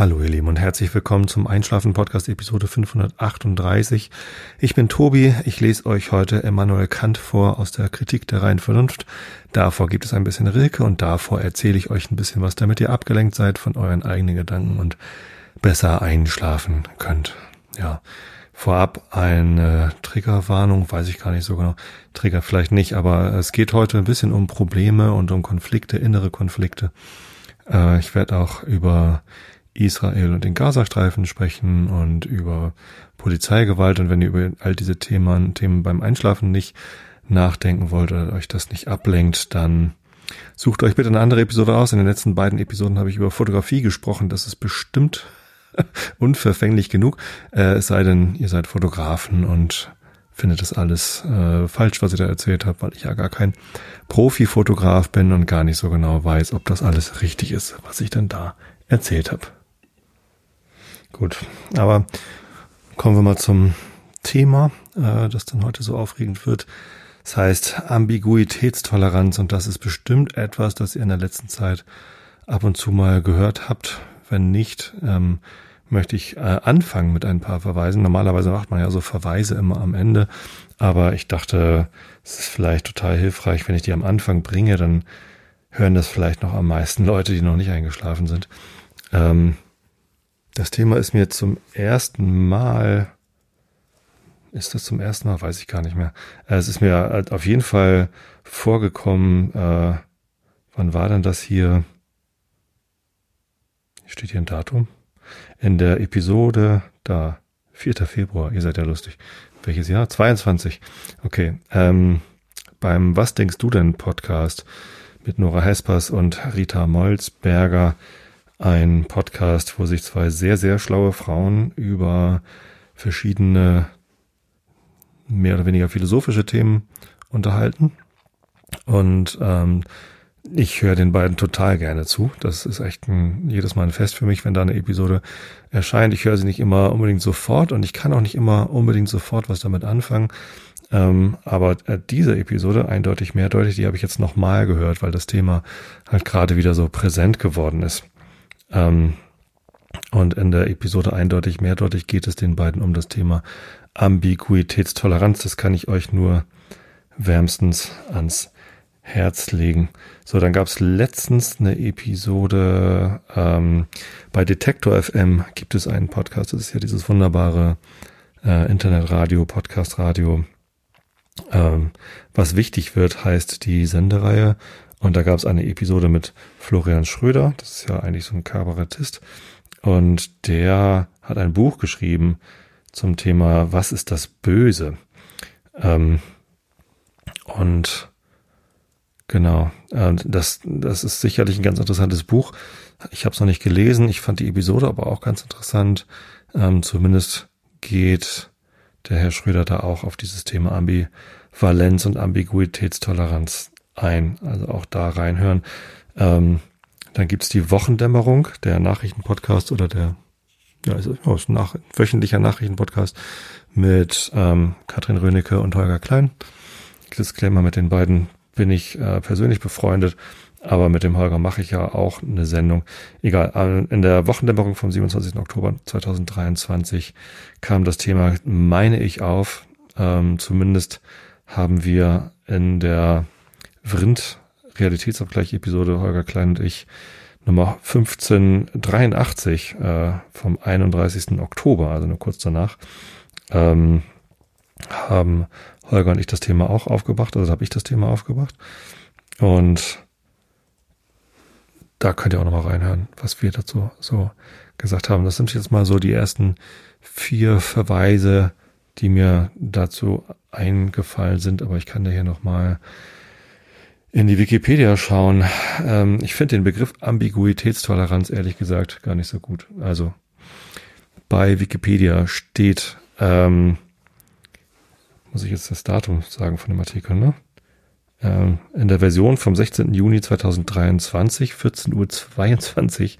Hallo ihr Lieben und herzlich willkommen zum Einschlafen Podcast Episode 538. Ich bin Tobi, ich lese euch heute Immanuel Kant vor aus der Kritik der reinen Vernunft. Davor gibt es ein bisschen Rilke und davor erzähle ich euch ein bisschen was, damit ihr abgelenkt seid von euren eigenen Gedanken und besser einschlafen könnt. Ja, vorab eine Triggerwarnung, weiß ich gar nicht so genau. Trigger vielleicht nicht, aber es geht heute ein bisschen um Probleme und um Konflikte, innere Konflikte. Äh, ich werde auch über Israel und den Gazastreifen sprechen und über Polizeigewalt. Und wenn ihr über all diese Themen, Themen beim Einschlafen nicht nachdenken wollt oder euch das nicht ablenkt, dann sucht euch bitte eine andere Episode aus. In den letzten beiden Episoden habe ich über Fotografie gesprochen. Das ist bestimmt unverfänglich genug. Äh, es sei denn, ihr seid Fotografen und findet das alles äh, falsch, was ich da erzählt habe, weil ich ja gar kein Profi-Fotograf bin und gar nicht so genau weiß, ob das alles richtig ist, was ich denn da erzählt habe. Gut, aber kommen wir mal zum Thema, äh, das dann heute so aufregend wird. Das heißt Ambiguitätstoleranz und das ist bestimmt etwas, das ihr in der letzten Zeit ab und zu mal gehört habt. Wenn nicht, ähm, möchte ich äh, anfangen mit ein paar Verweisen. Normalerweise macht man ja so Verweise immer am Ende, aber ich dachte, es ist vielleicht total hilfreich, wenn ich die am Anfang bringe, dann hören das vielleicht noch am meisten Leute, die noch nicht eingeschlafen sind. Ähm, das Thema ist mir zum ersten Mal, ist das zum ersten Mal? Weiß ich gar nicht mehr. Äh, es ist mir auf jeden Fall vorgekommen, äh, wann war denn das hier? Steht hier ein Datum? In der Episode, da, 4. Februar, ihr seid ja lustig. Welches Jahr? 22. Okay. Ähm, beim Was denkst du denn Podcast mit Nora Hespers und Rita Molzberger ein Podcast, wo sich zwei sehr, sehr schlaue Frauen über verschiedene mehr oder weniger philosophische Themen unterhalten. Und ähm, ich höre den beiden total gerne zu. Das ist echt ein, jedes Mal ein Fest für mich, wenn da eine Episode erscheint. Ich höre sie nicht immer unbedingt sofort und ich kann auch nicht immer unbedingt sofort was damit anfangen. Ähm, aber äh, diese Episode eindeutig mehrdeutig, die habe ich jetzt nochmal gehört, weil das Thema halt gerade wieder so präsent geworden ist. Ähm, und in der Episode eindeutig, mehrdeutig geht es den beiden um das Thema Ambiguitätstoleranz. Das kann ich euch nur wärmstens ans Herz legen. So, dann gab es letztens eine Episode ähm, bei Detektor FM gibt es einen Podcast. Das ist ja dieses wunderbare äh, Internetradio, Podcastradio. Ähm, was wichtig wird, heißt die Sendereihe. Und da gab es eine Episode mit Florian Schröder, das ist ja eigentlich so ein Kabarettist. Und der hat ein Buch geschrieben zum Thema Was ist das Böse? Ähm, und genau, äh, das, das ist sicherlich ein ganz interessantes Buch. Ich habe es noch nicht gelesen, ich fand die Episode aber auch ganz interessant. Ähm, zumindest geht der Herr Schröder da auch auf dieses Thema Ambivalenz und Ambiguitätstoleranz ein. Also auch da reinhören. Ähm, dann gibt's die Wochendämmerung, der Nachrichtenpodcast oder der ja, ist, oh, ist ein nach, wöchentlicher Nachrichtenpodcast mit ähm, Katrin Rönecke und Holger Klein. Disclaimer mit den beiden bin ich äh, persönlich befreundet, aber mit dem Holger mache ich ja auch eine Sendung. Egal, äh, in der Wochendämmerung vom 27. Oktober 2023 kam das Thema, meine ich, auf. Ähm, zumindest haben wir in der Vrind Realitätsabgleich Episode Holger Klein und ich Nummer 1583 äh, vom 31. Oktober, also nur kurz danach, ähm, haben Holger und ich das Thema auch aufgebracht, also habe ich das Thema aufgebracht. Und da könnt ihr auch nochmal reinhören, was wir dazu so gesagt haben. Das sind jetzt mal so die ersten vier Verweise, die mir dazu eingefallen sind, aber ich kann da hier nochmal in die Wikipedia schauen. Ähm, ich finde den Begriff Ambiguitätstoleranz ehrlich gesagt gar nicht so gut. Also bei Wikipedia steht, ähm, muss ich jetzt das Datum sagen von dem Artikel, ne? Ähm, in der Version vom 16. Juni 2023, 14.22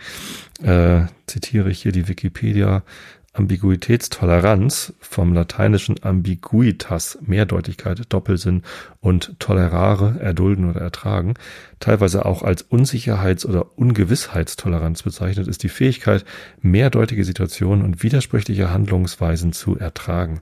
Uhr, äh, zitiere ich hier die Wikipedia. Ambiguitätstoleranz vom lateinischen ambiguitas, Mehrdeutigkeit, Doppelsinn und tolerare, erdulden oder ertragen, teilweise auch als Unsicherheits- oder Ungewissheitstoleranz bezeichnet, ist die Fähigkeit, mehrdeutige Situationen und widersprüchliche Handlungsweisen zu ertragen.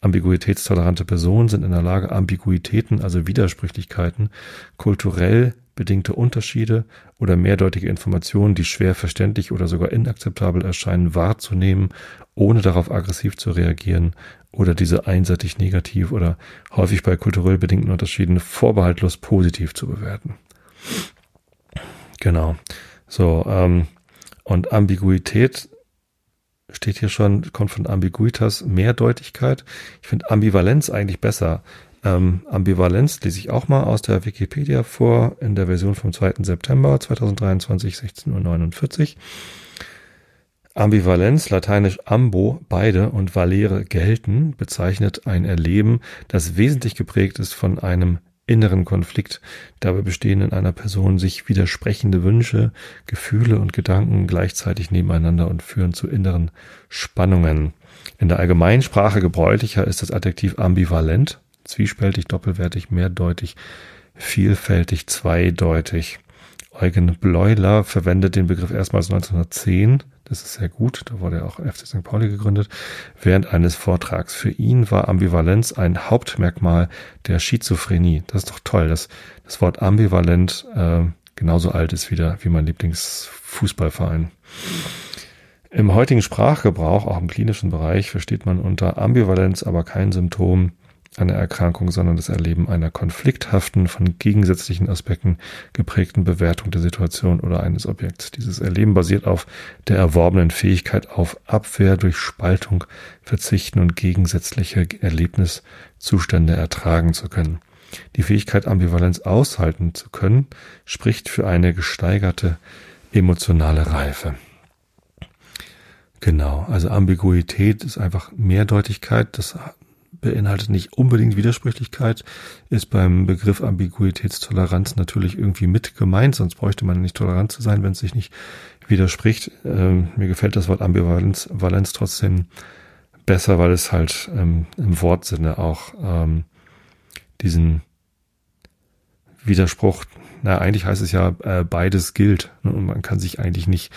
Ambiguitätstolerante Personen sind in der Lage, Ambiguitäten, also Widersprüchlichkeiten, kulturell bedingte Unterschiede oder mehrdeutige Informationen, die schwer verständlich oder sogar inakzeptabel erscheinen, wahrzunehmen, ohne darauf aggressiv zu reagieren oder diese einseitig negativ oder häufig bei kulturell bedingten Unterschieden vorbehaltlos positiv zu bewerten. Genau. So, ähm, und Ambiguität steht hier schon, kommt von Ambiguitas, Mehrdeutigkeit. Ich finde Ambivalenz eigentlich besser. Ähm, Ambivalenz lese ich auch mal aus der Wikipedia vor, in der Version vom 2. September 2023, 16.49 Uhr. Ambivalenz, lateinisch ambo, beide und valere gelten, bezeichnet ein Erleben, das wesentlich geprägt ist von einem inneren Konflikt. Dabei bestehen in einer Person sich widersprechende Wünsche, Gefühle und Gedanken gleichzeitig nebeneinander und führen zu inneren Spannungen. In der Allgemeinsprache gebräuchlicher ist das Adjektiv ambivalent, zwiespältig, doppelwertig, mehrdeutig, vielfältig, zweideutig. Eugen Bleuler verwendet den Begriff erstmals 1910 das ist sehr gut. Da wurde ja auch FC St. Pauli gegründet. Während eines Vortrags. Für ihn war Ambivalenz ein Hauptmerkmal der Schizophrenie. Das ist doch toll, dass das Wort ambivalent äh, genauso alt ist wieder wie mein Lieblingsfußballverein. Im heutigen Sprachgebrauch, auch im klinischen Bereich, versteht man unter Ambivalenz aber kein Symptom eine Erkrankung, sondern das Erleben einer konflikthaften, von gegensätzlichen Aspekten geprägten Bewertung der Situation oder eines Objekts. Dieses Erleben basiert auf der erworbenen Fähigkeit auf Abwehr durch Spaltung, Verzichten und gegensätzliche Erlebniszustände ertragen zu können. Die Fähigkeit, Ambivalenz aushalten zu können, spricht für eine gesteigerte emotionale Reife. Genau, also Ambiguität ist einfach Mehrdeutigkeit. Das beinhaltet nicht unbedingt Widersprüchlichkeit, ist beim Begriff Ambiguitätstoleranz natürlich irgendwie mit gemeint, sonst bräuchte man nicht tolerant zu sein, wenn es sich nicht widerspricht. Ähm, mir gefällt das Wort Ambivalenz Valenz trotzdem besser, weil es halt ähm, im Wortsinne auch ähm, diesen Widerspruch, na eigentlich heißt es ja, äh, beides gilt ne, und man kann sich eigentlich nicht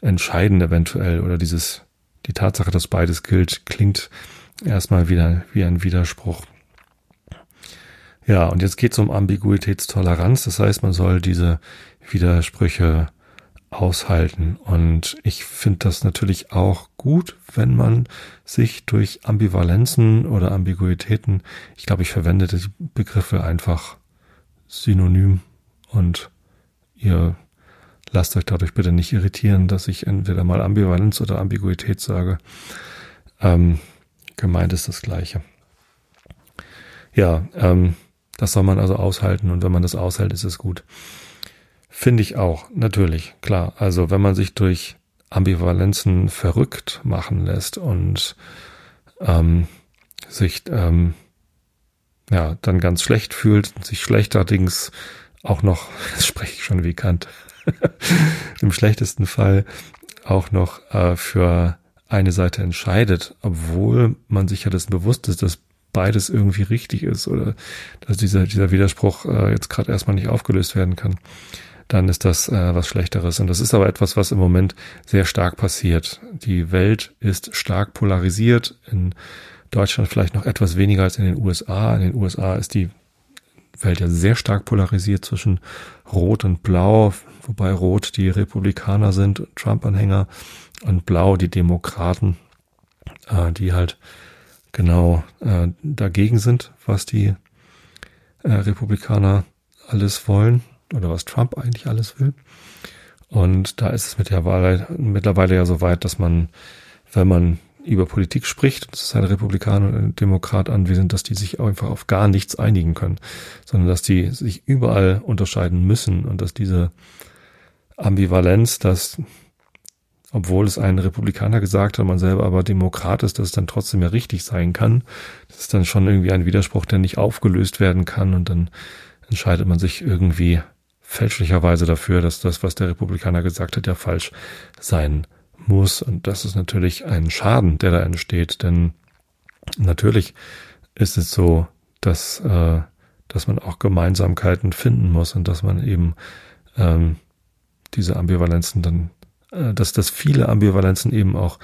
entscheiden eventuell oder dieses die Tatsache, dass beides gilt, klingt erstmal wieder wie ein Widerspruch. Ja, und jetzt geht es um Ambiguitätstoleranz. Das heißt, man soll diese Widersprüche aushalten. Und ich finde das natürlich auch gut, wenn man sich durch Ambivalenzen oder Ambiguitäten, ich glaube, ich verwende die Begriffe einfach synonym und ihr lasst euch dadurch bitte nicht irritieren, dass ich entweder mal Ambivalenz oder Ambiguität sage. Ähm, Gemeint ist das Gleiche. Ja, ähm, das soll man also aushalten und wenn man das aushält, ist es gut. Finde ich auch, natürlich, klar. Also wenn man sich durch Ambivalenzen verrückt machen lässt und ähm, sich ähm, ja dann ganz schlecht fühlt, sich schlechterdings auch noch, das spreche ich schon wie Kant, im schlechtesten Fall auch noch äh, für eine Seite entscheidet, obwohl man sich ja dessen bewusst ist, dass beides irgendwie richtig ist oder dass dieser, dieser Widerspruch äh, jetzt gerade erstmal nicht aufgelöst werden kann, dann ist das äh, was Schlechteres. Und das ist aber etwas, was im Moment sehr stark passiert. Die Welt ist stark polarisiert. In Deutschland vielleicht noch etwas weniger als in den USA. In den USA ist die Welt ja sehr stark polarisiert zwischen Rot und Blau, wobei Rot die Republikaner sind, Trump-Anhänger und Blau die Demokraten, äh, die halt genau äh, dagegen sind, was die äh, Republikaner alles wollen oder was Trump eigentlich alles will. Und da ist es mittlerweile, mittlerweile ja so weit, dass man, wenn man über Politik spricht, das ist ein Republikaner und ein Demokrat anwesend, dass die sich einfach auf gar nichts einigen können, sondern dass die sich überall unterscheiden müssen und dass diese Ambivalenz, dass obwohl es ein Republikaner gesagt hat, man selber aber Demokrat ist, dass es dann trotzdem ja richtig sein kann. Das ist dann schon irgendwie ein Widerspruch, der nicht aufgelöst werden kann und dann entscheidet man sich irgendwie fälschlicherweise dafür, dass das, was der Republikaner gesagt hat, ja falsch sein muss. Und das ist natürlich ein Schaden, der da entsteht, denn natürlich ist es so, dass, äh, dass man auch Gemeinsamkeiten finden muss und dass man eben ähm, diese Ambivalenzen dann, dass, dass viele Ambivalenzen eben auch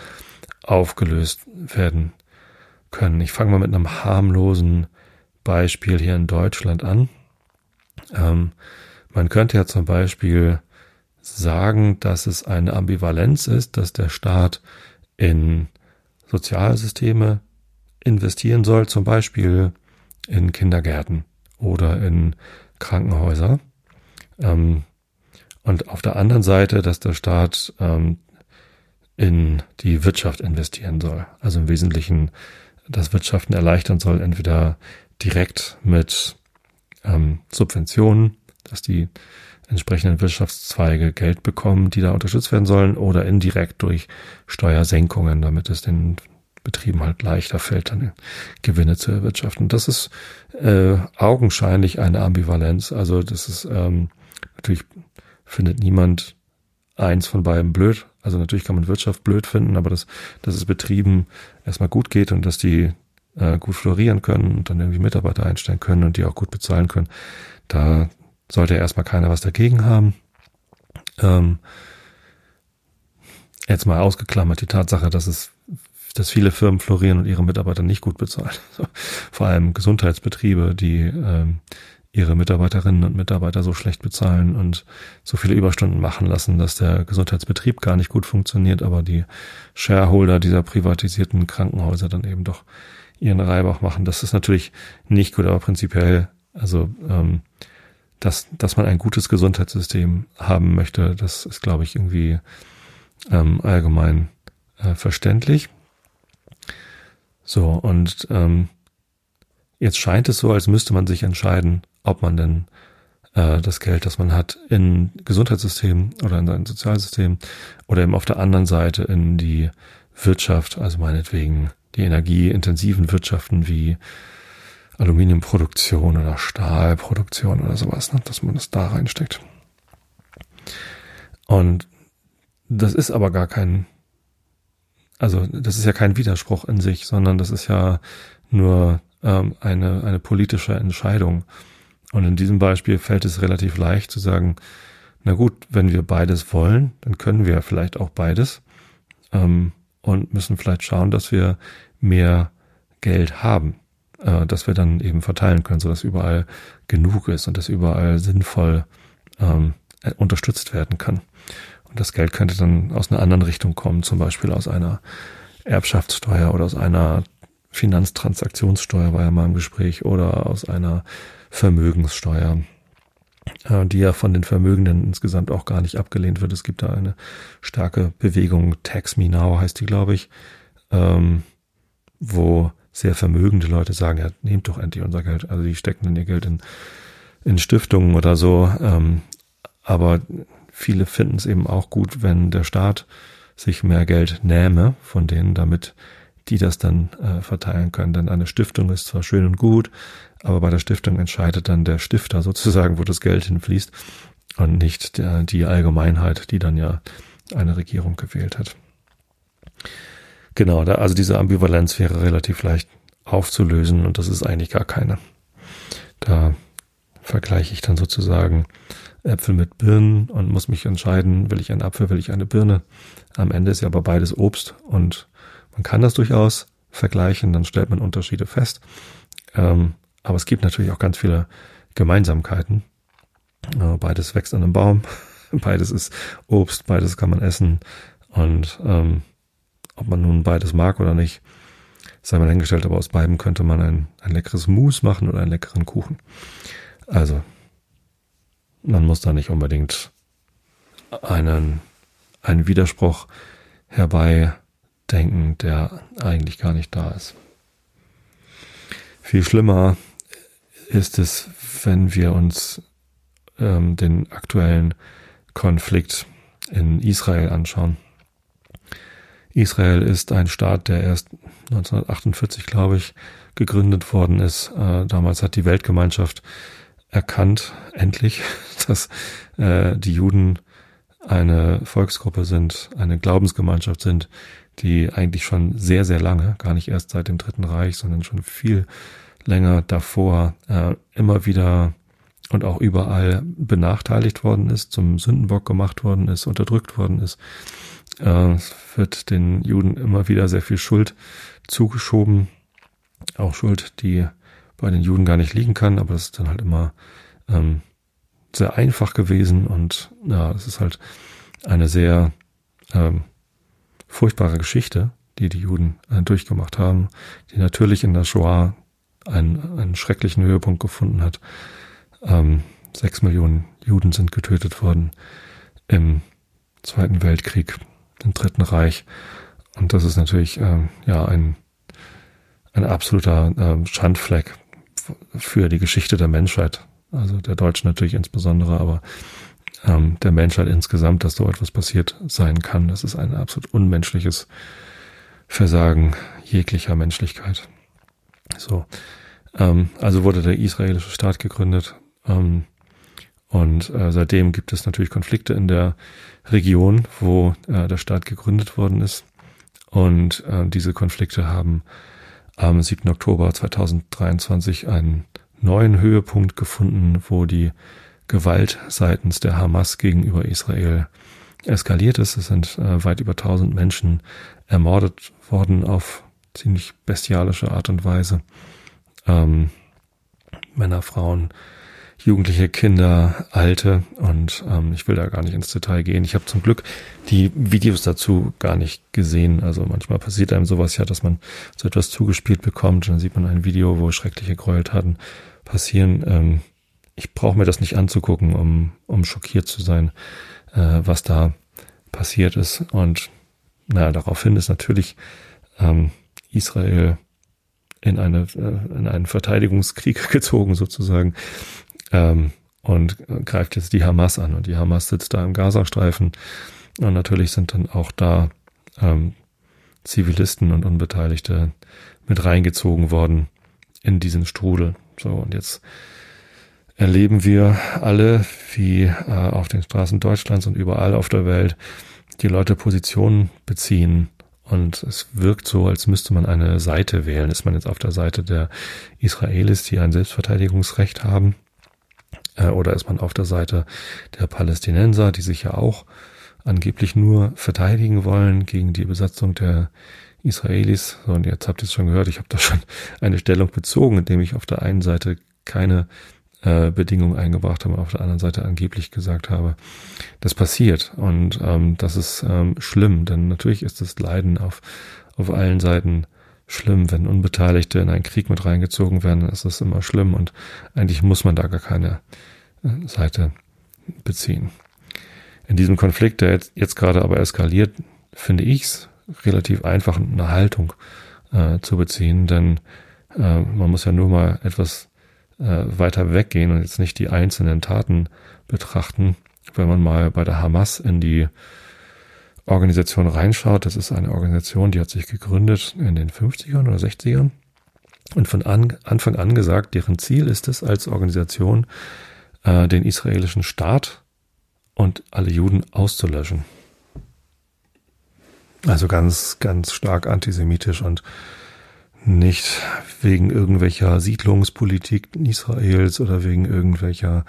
aufgelöst werden können. Ich fange mal mit einem harmlosen Beispiel hier in Deutschland an. Ähm, man könnte ja zum Beispiel sagen, dass es eine Ambivalenz ist, dass der Staat in Sozialsysteme investieren soll, zum Beispiel in Kindergärten oder in Krankenhäuser. Ähm, und auf der anderen Seite, dass der Staat ähm, in die Wirtschaft investieren soll. Also im Wesentlichen das Wirtschaften erleichtern soll, entweder direkt mit ähm, Subventionen, dass die entsprechenden Wirtschaftszweige Geld bekommen, die da unterstützt werden sollen, oder indirekt durch Steuersenkungen, damit es den Betrieben halt leichter fällt, dann Gewinne zu erwirtschaften. Das ist äh, augenscheinlich eine Ambivalenz. Also das ist ähm, natürlich findet niemand eins von beiden blöd. Also natürlich kann man Wirtschaft blöd finden, aber dass, dass es Betrieben erstmal gut geht und dass die äh, gut florieren können und dann irgendwie Mitarbeiter einstellen können und die auch gut bezahlen können, da sollte erstmal keiner was dagegen haben. Ähm, jetzt mal ausgeklammert die Tatsache, dass es dass viele Firmen florieren und ihre Mitarbeiter nicht gut bezahlen. Vor allem Gesundheitsbetriebe, die ähm, ihre Mitarbeiterinnen und Mitarbeiter so schlecht bezahlen und so viele Überstunden machen lassen, dass der Gesundheitsbetrieb gar nicht gut funktioniert, aber die Shareholder dieser privatisierten Krankenhäuser dann eben doch ihren Reibach machen. Das ist natürlich nicht gut, aber prinzipiell, also ähm, dass, dass man ein gutes Gesundheitssystem haben möchte, das ist, glaube ich, irgendwie ähm, allgemein äh, verständlich. So, und ähm, jetzt scheint es so, als müsste man sich entscheiden, ob man denn äh, das Geld, das man hat, in Gesundheitssystem oder in sein Sozialsystem oder eben auf der anderen Seite in die Wirtschaft, also meinetwegen die energieintensiven Wirtschaften wie Aluminiumproduktion oder Stahlproduktion oder sowas, ne, dass man das da reinsteckt. Und das ist aber gar kein, also das ist ja kein Widerspruch in sich, sondern das ist ja nur ähm, eine, eine politische Entscheidung. Und in diesem Beispiel fällt es relativ leicht zu sagen, na gut, wenn wir beides wollen, dann können wir vielleicht auch beides ähm, und müssen vielleicht schauen, dass wir mehr Geld haben, äh, dass wir dann eben verteilen können, sodass überall genug ist und dass überall sinnvoll ähm, unterstützt werden kann. Und das Geld könnte dann aus einer anderen Richtung kommen, zum Beispiel aus einer Erbschaftssteuer oder aus einer Finanztransaktionssteuer war ja mal im Gespräch oder aus einer Vermögenssteuer, äh, die ja von den Vermögenden insgesamt auch gar nicht abgelehnt wird. Es gibt da eine starke Bewegung, Tax Me Now heißt die, glaube ich, ähm, wo sehr vermögende Leute sagen, ja, nehmt doch endlich unser Geld. Also die stecken dann ihr Geld in, in Stiftungen oder so. Ähm, aber viele finden es eben auch gut, wenn der Staat sich mehr Geld nähme von denen, damit die das dann äh, verteilen können. Denn eine Stiftung ist zwar schön und gut, aber bei der Stiftung entscheidet dann der Stifter sozusagen, wo das Geld hinfließt und nicht der, die Allgemeinheit, die dann ja eine Regierung gewählt hat. Genau, da, also diese Ambivalenz wäre relativ leicht aufzulösen und das ist eigentlich gar keine. Da vergleiche ich dann sozusagen Äpfel mit Birnen und muss mich entscheiden, will ich einen Apfel, will ich eine Birne. Am Ende ist ja aber beides Obst und man kann das durchaus vergleichen, dann stellt man Unterschiede fest. Ähm, aber es gibt natürlich auch ganz viele Gemeinsamkeiten. Äh, beides wächst an einem Baum, beides ist Obst, beides kann man essen. Und ähm, ob man nun beides mag oder nicht, sei mal hingestellt, aber aus beiden könnte man ein, ein leckeres Mousse machen oder einen leckeren Kuchen. Also, man muss da nicht unbedingt einen, einen Widerspruch herbei denken, der eigentlich gar nicht da ist. Viel schlimmer ist es, wenn wir uns ähm, den aktuellen Konflikt in Israel anschauen. Israel ist ein Staat, der erst 1948, glaube ich, gegründet worden ist. Äh, damals hat die Weltgemeinschaft erkannt, endlich, dass äh, die Juden eine Volksgruppe sind, eine Glaubensgemeinschaft sind, die eigentlich schon sehr, sehr lange, gar nicht erst seit dem Dritten Reich, sondern schon viel länger davor äh, immer wieder und auch überall benachteiligt worden ist, zum Sündenbock gemacht worden ist, unterdrückt worden ist. Äh, es wird den Juden immer wieder sehr viel Schuld zugeschoben, auch Schuld, die bei den Juden gar nicht liegen kann, aber das ist dann halt immer ähm, sehr einfach gewesen und ja, es ist halt eine sehr ähm, furchtbare Geschichte, die die Juden äh, durchgemacht haben, die natürlich in der Shoah einen, einen schrecklichen Höhepunkt gefunden hat. Ähm, sechs Millionen Juden sind getötet worden im Zweiten Weltkrieg, im Dritten Reich. Und das ist natürlich ähm, ja ein, ein absoluter ähm, Schandfleck für die Geschichte der Menschheit. Also der Deutschen natürlich insbesondere, aber ähm, der Menschheit insgesamt, dass so etwas passiert sein kann. Das ist ein absolut unmenschliches Versagen jeglicher Menschlichkeit. So, ähm, also wurde der israelische Staat gegründet ähm, und äh, seitdem gibt es natürlich Konflikte in der Region, wo äh, der Staat gegründet worden ist. Und äh, diese Konflikte haben am 7. Oktober 2023 einen neuen Höhepunkt gefunden, wo die Gewalt seitens der Hamas gegenüber Israel eskaliert ist. Es sind äh, weit über 1000 Menschen ermordet worden auf ziemlich bestialische Art und Weise. Ähm, Männer, Frauen, Jugendliche, Kinder, Alte und ähm, ich will da gar nicht ins Detail gehen. Ich habe zum Glück die Videos dazu gar nicht gesehen. Also manchmal passiert einem sowas ja, dass man so etwas zugespielt bekommt. Dann sieht man ein Video, wo schreckliche Gräueltaten passieren. Ähm, ich brauche mir das nicht anzugucken, um, um schockiert zu sein, äh, was da passiert ist. Und naja, daraufhin ist natürlich ähm, Israel in, eine, äh, in einen Verteidigungskrieg gezogen sozusagen ähm, und greift jetzt die Hamas an. Und die Hamas sitzt da im Gazastreifen. Und natürlich sind dann auch da ähm, Zivilisten und Unbeteiligte mit reingezogen worden in diesen Strudel. So, und jetzt erleben wir alle, wie äh, auf den Straßen Deutschlands und überall auf der Welt die Leute Positionen beziehen. Und es wirkt so, als müsste man eine Seite wählen. Ist man jetzt auf der Seite der Israelis, die ein Selbstverteidigungsrecht haben? Äh, oder ist man auf der Seite der Palästinenser, die sich ja auch angeblich nur verteidigen wollen gegen die Besatzung der Israelis? So, und jetzt habt ihr es schon gehört, ich habe da schon eine Stellung bezogen, indem ich auf der einen Seite keine äh, Bedingungen eingebracht habe, auf der anderen Seite angeblich gesagt habe, das passiert und ähm, das ist ähm, schlimm, denn natürlich ist das Leiden auf, auf allen Seiten schlimm. Wenn Unbeteiligte in einen Krieg mit reingezogen werden, ist das immer schlimm und eigentlich muss man da gar keine äh, Seite beziehen. In diesem Konflikt, der jetzt, jetzt gerade aber eskaliert, finde ich es relativ einfach, eine Haltung äh, zu beziehen, denn äh, man muss ja nur mal etwas äh, weiter weggehen und jetzt nicht die einzelnen Taten betrachten. Wenn man mal bei der Hamas in die Organisation reinschaut, das ist eine Organisation, die hat sich gegründet in den 50ern oder 60ern und von an, Anfang an gesagt, deren Ziel ist es als Organisation, äh, den israelischen Staat und alle Juden auszulöschen. Also ganz, ganz stark antisemitisch und nicht wegen irgendwelcher Siedlungspolitik Israels oder wegen irgendwelcher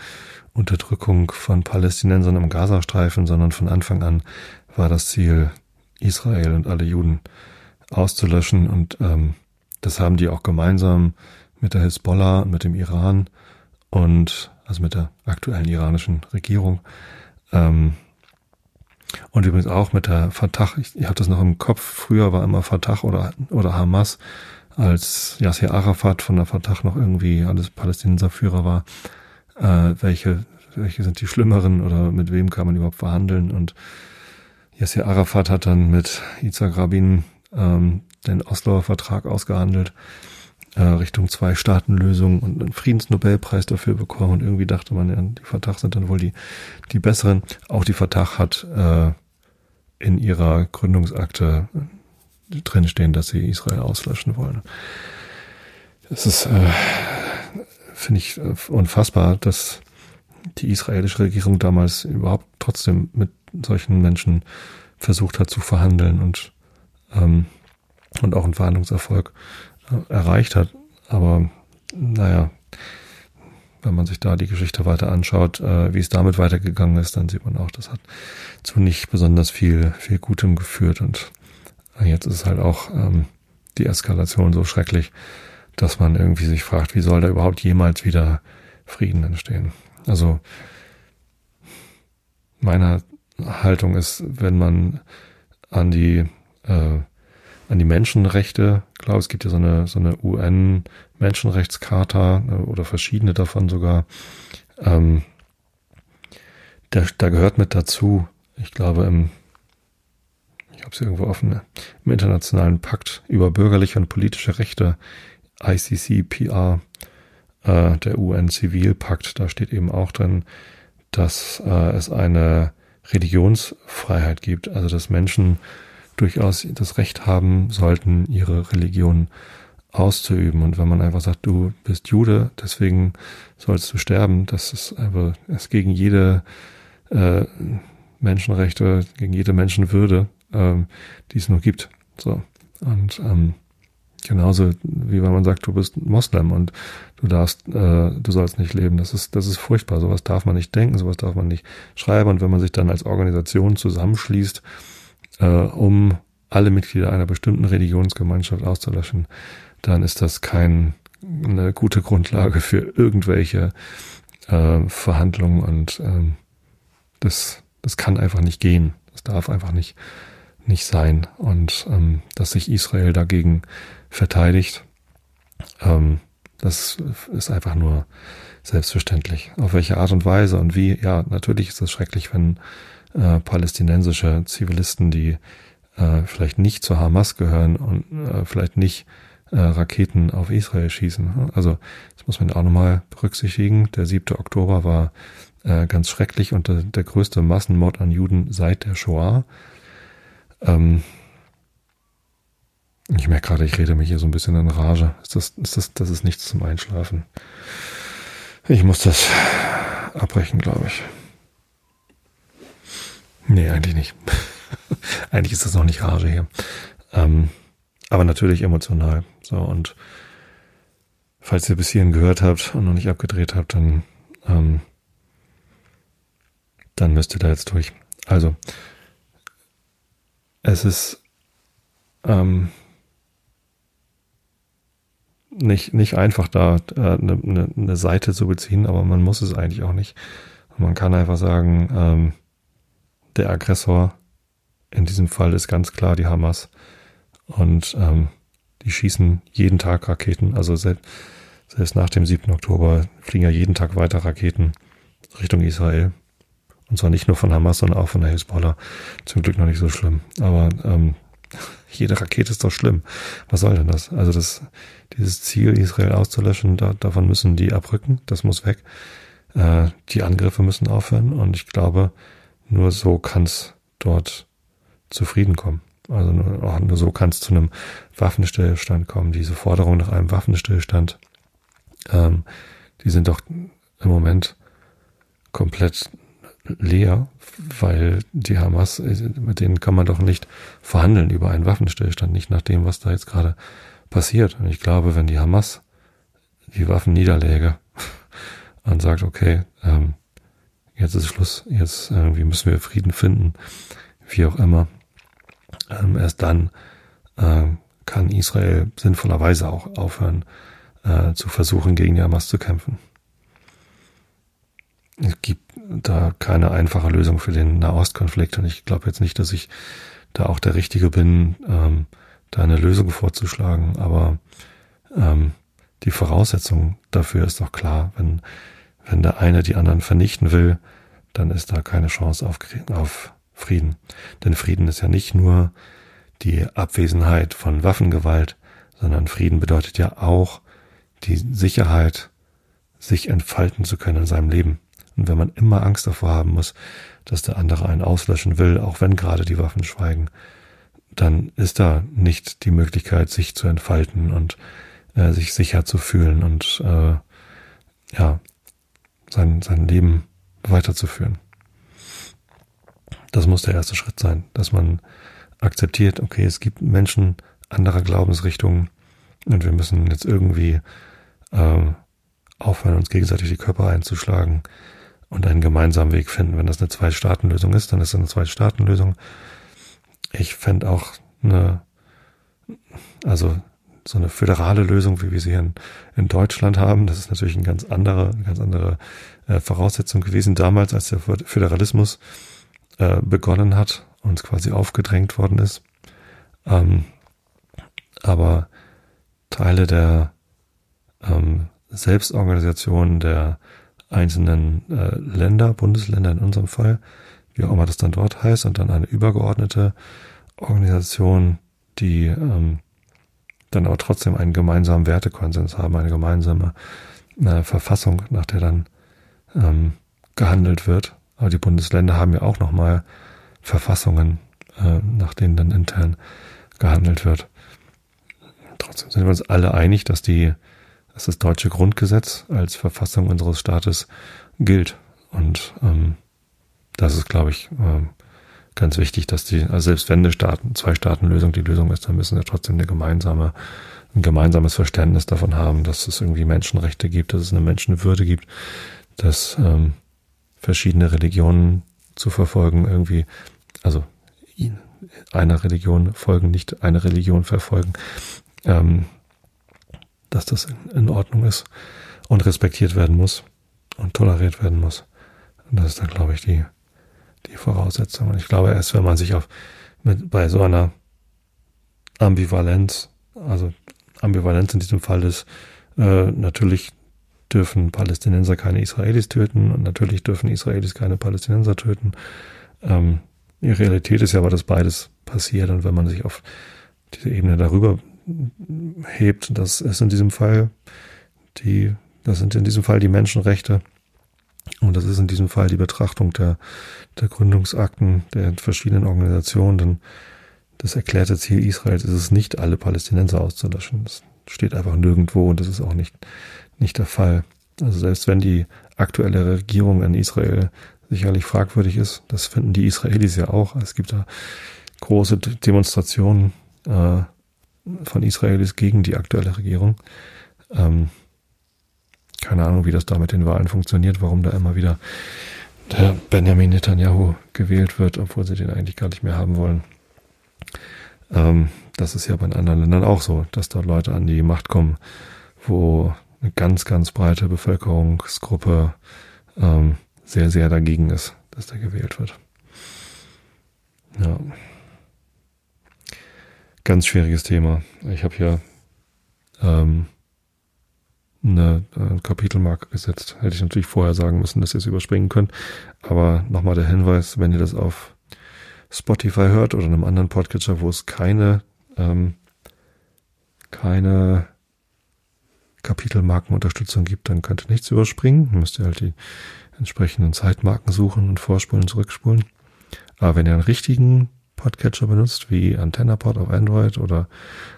Unterdrückung von Palästinensern im Gazastreifen, sondern von Anfang an war das Ziel, Israel und alle Juden auszulöschen. Und ähm, das haben die auch gemeinsam mit der Hisbollah mit dem Iran und also mit der aktuellen iranischen Regierung. Ähm, und übrigens auch mit der Fatah, ich, ich habe das noch im Kopf, früher war immer Fatah oder, oder Hamas, als Yasser Arafat von der Fatah noch irgendwie alles Palästinenserführer war. Äh, welche, welche sind die schlimmeren oder mit wem kann man überhaupt verhandeln? Und Yasser Arafat hat dann mit Yitzhak Rabin ähm, den Osloer Vertrag ausgehandelt, äh, Richtung Zwei-Staaten-Lösung und einen Friedensnobelpreis dafür bekommen. Und irgendwie dachte man, ja, die Fatah sind dann wohl die, die besseren. Auch die Fatah hat äh, in ihrer Gründungsakte drinstehen, dass sie Israel auslöschen wollen. Es ist, äh, finde ich, äh, unfassbar, dass die israelische Regierung damals überhaupt trotzdem mit solchen Menschen versucht hat zu verhandeln und, ähm, und auch einen Verhandlungserfolg äh, erreicht hat. Aber naja, wenn man sich da die Geschichte weiter anschaut, äh, wie es damit weitergegangen ist, dann sieht man auch, das hat zu nicht besonders viel, viel Gutem geführt. Und jetzt ist halt auch ähm, die Eskalation so schrecklich, dass man irgendwie sich fragt, wie soll da überhaupt jemals wieder Frieden entstehen? Also meine Haltung ist, wenn man an die äh, an die Menschenrechte glaube, es gibt ja so eine so eine UN Menschenrechtscharta äh, oder verschiedene davon sogar. Ähm, da, da gehört mit dazu, ich glaube im ich habe es irgendwo offen, im internationalen Pakt über bürgerliche und politische Rechte, ICCPR, äh, der UN-Zivilpakt, da steht eben auch drin, dass äh, es eine Religionsfreiheit gibt, also dass Menschen durchaus das Recht haben sollten, ihre Religion auszuüben. Und wenn man einfach sagt, du bist Jude, deswegen sollst du sterben, das ist einfach ist gegen jede äh, Menschenrechte, gegen jede Menschenwürde, ähm, die es nur gibt. So. Und ähm, genauso wie wenn man sagt, du bist Moslem und du darfst, äh, du sollst nicht leben. Das ist, das ist furchtbar. Sowas darf man nicht denken, sowas darf man nicht schreiben. Und wenn man sich dann als Organisation zusammenschließt, äh, um alle Mitglieder einer bestimmten Religionsgemeinschaft auszulöschen, dann ist das kein, eine gute Grundlage für irgendwelche äh, Verhandlungen und äh, das, das kann einfach nicht gehen. Das darf einfach nicht, nicht sein. Und ähm, dass sich Israel dagegen verteidigt, ähm, das ist einfach nur selbstverständlich. Auf welche Art und Weise und wie, ja, natürlich ist es schrecklich, wenn äh, palästinensische Zivilisten, die äh, vielleicht nicht zur Hamas gehören und äh, vielleicht nicht äh, Raketen auf Israel schießen. Also das muss man auch nochmal berücksichtigen. Der 7. Oktober war äh, ganz schrecklich und der, der größte Massenmord an Juden seit der Shoah. Ähm, ich merke gerade, ich rede mich hier so ein bisschen in Rage. Ist das, ist das, das ist nichts zum Einschlafen. Ich muss das abbrechen, glaube ich. Nee, eigentlich nicht. eigentlich ist das noch nicht Rage hier. Ähm, aber natürlich emotional. So, und falls ihr bis hierhin gehört habt und noch nicht abgedreht habt, dann, ähm, dann müsst ihr da jetzt durch. Also, es ist ähm, nicht, nicht einfach da äh, eine, eine, eine Seite zu beziehen, aber man muss es eigentlich auch nicht. Man kann einfach sagen, ähm, der Aggressor in diesem Fall ist ganz klar die Hamas. Und ähm, die schießen jeden Tag Raketen. Also selbst, selbst nach dem 7. Oktober fliegen ja jeden Tag weiter Raketen Richtung Israel. Und zwar nicht nur von Hamas, sondern auch von der Hezbollah. Zum Glück noch nicht so schlimm. Aber ähm, jede Rakete ist doch schlimm. Was soll denn das? Also das, dieses Ziel, Israel auszulöschen, da, davon müssen die abrücken. Das muss weg. Äh, die Angriffe müssen aufhören. Und ich glaube, nur so kann es dort zufrieden kommen. Also nur, nur so kann es zu einem Waffenstillstand kommen. Diese Forderung nach einem Waffenstillstand, ähm, die sind doch im Moment komplett leer, weil die Hamas, mit denen kann man doch nicht verhandeln über einen Waffenstillstand, nicht nach dem, was da jetzt gerade passiert. Und ich glaube, wenn die Hamas die Waffen niederläge und sagt, okay, ähm, jetzt ist Schluss, jetzt irgendwie müssen wir Frieden finden, wie auch immer, ähm, erst dann äh, kann Israel sinnvollerweise auch aufhören, äh, zu versuchen, gegen die Hamas zu kämpfen. Es gibt da keine einfache Lösung für den Nahostkonflikt und ich glaube jetzt nicht, dass ich da auch der Richtige bin, ähm, da eine Lösung vorzuschlagen, aber ähm, die Voraussetzung dafür ist doch klar, wenn, wenn der eine die anderen vernichten will, dann ist da keine Chance auf, auf Frieden. Denn Frieden ist ja nicht nur die Abwesenheit von Waffengewalt, sondern Frieden bedeutet ja auch die Sicherheit, sich entfalten zu können in seinem Leben. Und wenn man immer Angst davor haben muss, dass der andere einen auslöschen will, auch wenn gerade die Waffen schweigen, dann ist da nicht die Möglichkeit, sich zu entfalten und äh, sich sicher zu fühlen und äh, ja sein, sein Leben weiterzuführen. Das muss der erste Schritt sein, dass man akzeptiert, okay, es gibt Menschen anderer Glaubensrichtungen und wir müssen jetzt irgendwie äh, aufhören, uns gegenseitig die Körper einzuschlagen und einen gemeinsamen Weg finden. Wenn das eine Zwei-Staaten-Lösung ist, dann ist es eine Zwei-Staaten-Lösung. Ich fände auch eine, also so eine föderale Lösung, wie wir sie hier in, in Deutschland haben. Das ist natürlich eine ganz andere, ganz andere äh, Voraussetzung gewesen damals, als der Föderalismus äh, begonnen hat und quasi aufgedrängt worden ist. Ähm, aber Teile der ähm, Selbstorganisation der einzelnen äh, Länder, Bundesländer in unserem Fall, wie auch immer das dann dort heißt, und dann eine übergeordnete Organisation, die ähm, dann aber trotzdem einen gemeinsamen Wertekonsens haben, eine gemeinsame äh, Verfassung, nach der dann ähm, gehandelt wird. Aber die Bundesländer haben ja auch nochmal Verfassungen, äh, nach denen dann intern gehandelt wird. Trotzdem sind wir uns alle einig, dass die, dass das deutsche Grundgesetz als Verfassung unseres Staates gilt. Und ähm, das ist, glaube ich, ähm, ganz wichtig, dass die, also selbst wenn eine Staaten, Zwei-Staaten-Lösung die Lösung ist, dann müssen wir trotzdem eine gemeinsame, ein gemeinsames Verständnis davon haben, dass es irgendwie Menschenrechte gibt, dass es eine Menschenwürde gibt, dass ähm, verschiedene Religionen zu verfolgen irgendwie, also einer Religion folgen, nicht eine Religion verfolgen, ähm, dass das in, Ordnung ist und respektiert werden muss und toleriert werden muss. Und das ist dann, glaube ich, die, die Voraussetzung. Und ich glaube, erst wenn man sich auf mit, bei so einer Ambivalenz, also Ambivalenz in diesem Fall ist, äh, natürlich dürfen Palästinenser keine Israelis töten und natürlich dürfen Israelis keine Palästinenser töten. Ähm, die Realität ist ja aber, dass beides passiert und wenn man sich auf diese Ebene darüber hebt, das ist in diesem Fall die, das sind in diesem Fall die Menschenrechte und das ist in diesem Fall die Betrachtung der, der Gründungsakten der verschiedenen Organisationen, denn das erklärte Ziel Israels ist es nicht, alle Palästinenser auszulöschen. Das steht einfach nirgendwo und das ist auch nicht, nicht der Fall. Also selbst wenn die aktuelle Regierung in Israel sicherlich fragwürdig ist, das finden die Israelis ja auch. Es gibt da große Demonstrationen äh, von Israelis gegen die aktuelle Regierung. Ähm, keine Ahnung, wie das da mit den Wahlen funktioniert, warum da immer wieder der Benjamin Netanyahu gewählt wird, obwohl sie den eigentlich gar nicht mehr haben wollen. Ähm, das ist ja bei anderen Ländern auch so, dass dort Leute an die Macht kommen, wo eine ganz, ganz breite Bevölkerungsgruppe ähm, sehr, sehr dagegen ist, dass der gewählt wird. Ja. Ganz schwieriges Thema. Ich habe hier ähm, eine, eine Kapitelmarke gesetzt. Hätte ich natürlich vorher sagen müssen, dass ihr es überspringen könnt. Aber nochmal der Hinweis, wenn ihr das auf Spotify hört oder einem anderen Podcatcher, wo es keine, ähm, keine Kapitelmarkenunterstützung gibt, dann könnt ihr nichts überspringen. Dann müsst ihr halt die entsprechenden Zeitmarken suchen und vorspulen zurückspulen. Aber wenn ihr einen richtigen Podcatcher benutzt, wie AntennaPod auf Android oder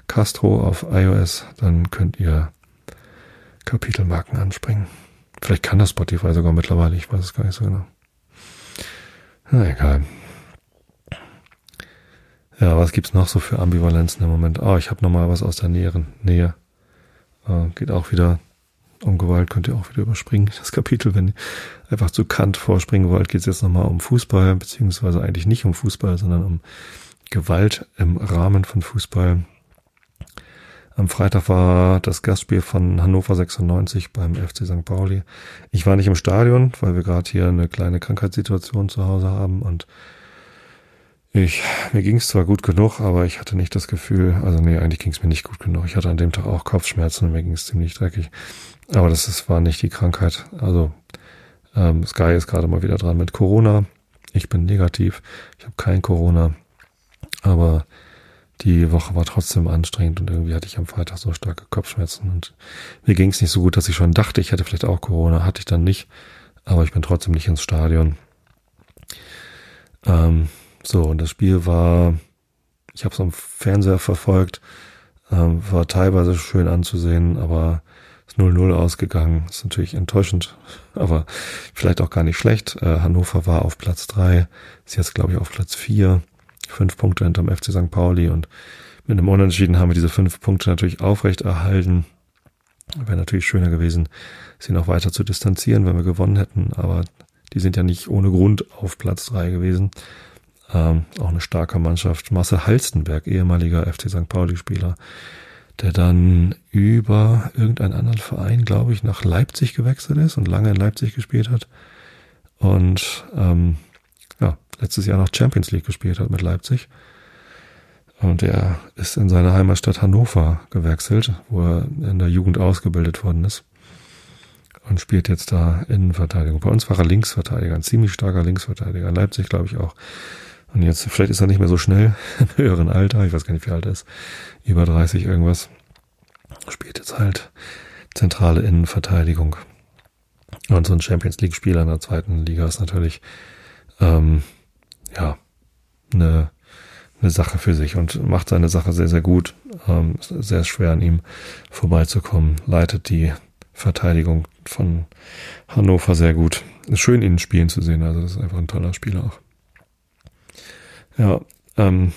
Castro auf iOS, dann könnt ihr Kapitelmarken anspringen. Vielleicht kann das Spotify sogar mittlerweile, ich weiß es gar nicht so genau. Na egal. Ja, was gibt's noch so für Ambivalenzen im Moment? Oh, ich habe noch mal was aus der näheren Nähe. Äh, geht auch wieder um Gewalt, könnt ihr auch wieder überspringen. Das Kapitel, wenn ihr einfach zu Kant vorspringen wollt, geht's jetzt nochmal um Fußball, beziehungsweise eigentlich nicht um Fußball, sondern um Gewalt im Rahmen von Fußball. Am Freitag war das Gastspiel von Hannover 96 beim FC St. Pauli. Ich war nicht im Stadion, weil wir gerade hier eine kleine Krankheitssituation zu Hause haben und ich, mir ging es zwar gut genug, aber ich hatte nicht das Gefühl, also nee, eigentlich ging es mir nicht gut genug. Ich hatte an dem Tag auch Kopfschmerzen und mir ging es ziemlich dreckig. Aber das ist, war nicht die Krankheit. Also ähm, Sky ist gerade mal wieder dran mit Corona. Ich bin negativ. Ich habe kein Corona. Aber die Woche war trotzdem anstrengend und irgendwie hatte ich am Freitag so starke Kopfschmerzen und mir ging es nicht so gut, dass ich schon dachte, ich hätte vielleicht auch Corona. Hatte ich dann nicht. Aber ich bin trotzdem nicht ins Stadion. Ähm, so, und das Spiel war, ich habe es am Fernseher verfolgt, ähm, war teilweise schön anzusehen, aber ist 0-0 ausgegangen. Ist natürlich enttäuschend, aber vielleicht auch gar nicht schlecht. Äh, Hannover war auf Platz drei, ist jetzt glaube ich auf Platz vier, fünf Punkte hinterm FC St. Pauli und mit einem Unentschieden haben wir diese fünf Punkte natürlich aufrecht erhalten. Wäre natürlich schöner gewesen, sie noch weiter zu distanzieren, wenn wir gewonnen hätten, aber die sind ja nicht ohne Grund auf Platz drei gewesen. Ähm, auch eine starke Mannschaft. Marcel Halstenberg, ehemaliger FC St. Pauli-Spieler, der dann über irgendeinen anderen Verein, glaube ich, nach Leipzig gewechselt ist und lange in Leipzig gespielt hat. Und ähm, ja, letztes Jahr noch Champions League gespielt hat mit Leipzig. Und er ist in seine Heimatstadt Hannover gewechselt, wo er in der Jugend ausgebildet worden ist. Und spielt jetzt da Innenverteidigung. Bei uns war er Linksverteidiger, ein ziemlich starker Linksverteidiger. In Leipzig, glaube ich, auch. Und jetzt, vielleicht ist er nicht mehr so schnell im höheren Alter. Ich weiß gar nicht, wie alt er ist. Über 30 irgendwas. Spielt jetzt halt zentrale Innenverteidigung. Und so ein Champions League Spieler in der zweiten Liga ist natürlich, ähm, ja, eine eine Sache für sich und macht seine Sache sehr, sehr gut. Ähm, sehr schwer an ihm vorbeizukommen. Leitet die Verteidigung von Hannover sehr gut. Ist schön, ihn spielen zu sehen. Also das ist einfach ein toller Spieler auch. Ja, ähm,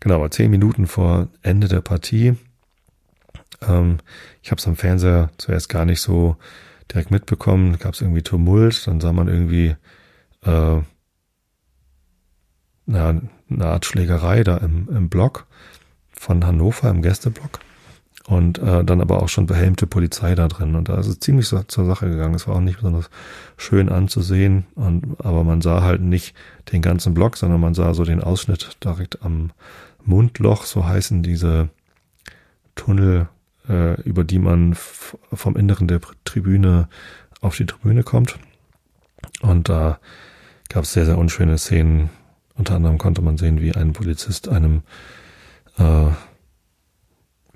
genau, zehn Minuten vor Ende der Partie. Ähm, ich habe es am Fernseher zuerst gar nicht so direkt mitbekommen. Gab es irgendwie Tumult, dann sah man irgendwie äh, na, eine Art Schlägerei da im, im Block von Hannover, im Gästeblock. Und äh, dann aber auch schon behelmte Polizei da drin. Und da ist es ziemlich so, zur Sache gegangen. Es war auch nicht besonders schön anzusehen. Und, aber man sah halt nicht den ganzen Block, sondern man sah so den Ausschnitt direkt am Mundloch, so heißen diese Tunnel, äh, über die man vom Inneren der Tribüne auf die Tribüne kommt. Und da gab es sehr, sehr unschöne Szenen, unter anderem konnte man sehen, wie ein Polizist einem äh,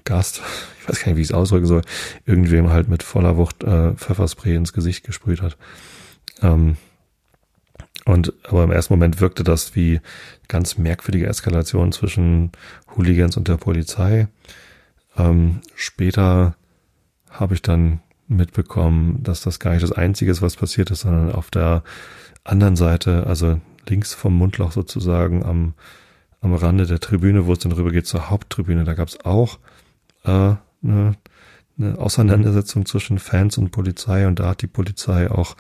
Gast, ich weiß gar nicht, wie ich es ausdrücken soll, irgendwem halt mit voller Wucht äh, Pfefferspray ins Gesicht gesprüht hat. Ähm, und aber im ersten Moment wirkte das wie ganz merkwürdige Eskalation zwischen Hooligans und der Polizei. Ähm, später habe ich dann mitbekommen, dass das gar nicht das Einzige ist, was passiert ist, sondern auf der anderen Seite, also links vom Mundloch sozusagen am, am Rande der Tribüne, wo es dann rüber geht zur Haupttribüne. Da gab es auch äh, eine, eine Auseinandersetzung zwischen Fans und Polizei und da hat die Polizei auch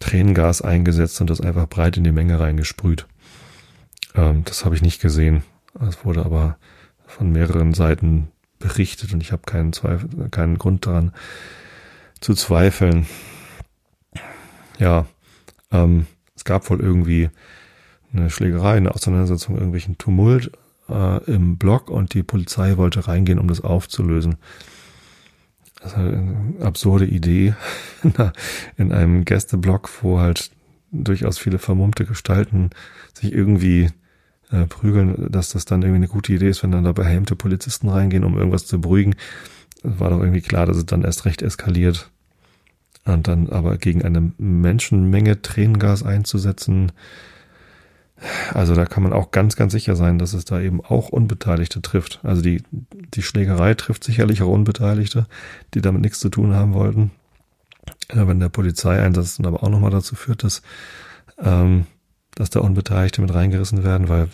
Tränengas eingesetzt und das einfach breit in die Menge reingesprüht. Ähm, das habe ich nicht gesehen. Es wurde aber von mehreren Seiten berichtet und ich habe keinen Zweifel, keinen Grund daran zu zweifeln. Ja, ähm, es gab wohl irgendwie eine Schlägerei, eine Auseinandersetzung, irgendwelchen Tumult äh, im Block und die Polizei wollte reingehen, um das aufzulösen. Das ist halt eine absurde Idee in einem Gästeblock, wo halt durchaus viele vermummte Gestalten sich irgendwie äh, prügeln, dass das dann irgendwie eine gute Idee ist, wenn dann da behelmte Polizisten reingehen, um irgendwas zu beruhigen. War doch irgendwie klar, dass es dann erst recht eskaliert. Und dann aber gegen eine Menschenmenge Tränengas einzusetzen, also da kann man auch ganz, ganz sicher sein, dass es da eben auch Unbeteiligte trifft. Also die, die Schlägerei trifft sicherlich auch Unbeteiligte, die damit nichts zu tun haben wollten. Ja, wenn der Polizeieinsatz dann aber auch nochmal dazu führt, dass, ähm, dass da Unbeteiligte mit reingerissen werden, weil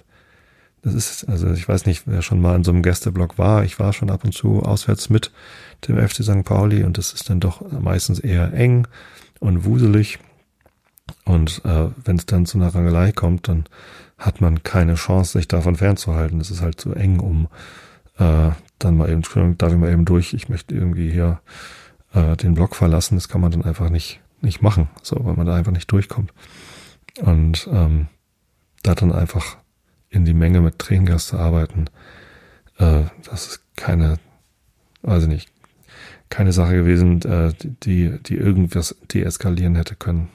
das ist, also ich weiß nicht, wer schon mal in so einem Gästeblock war. Ich war schon ab und zu auswärts mit dem FC St. Pauli und das ist dann doch meistens eher eng und wuselig. Und äh, wenn es dann zu einer Rangelei kommt, dann hat man keine Chance, sich davon fernzuhalten. Es ist halt zu eng, um äh, dann mal eben, darf ich mal eben durch, ich möchte irgendwie hier äh, den Block verlassen. Das kann man dann einfach nicht, nicht machen, so, weil man da einfach nicht durchkommt. Und ähm, da dann einfach in die Menge mit Tränengas zu arbeiten, äh, das ist keine, weiß ich nicht, keine Sache gewesen, äh, die, die irgendwas deeskalieren hätte können.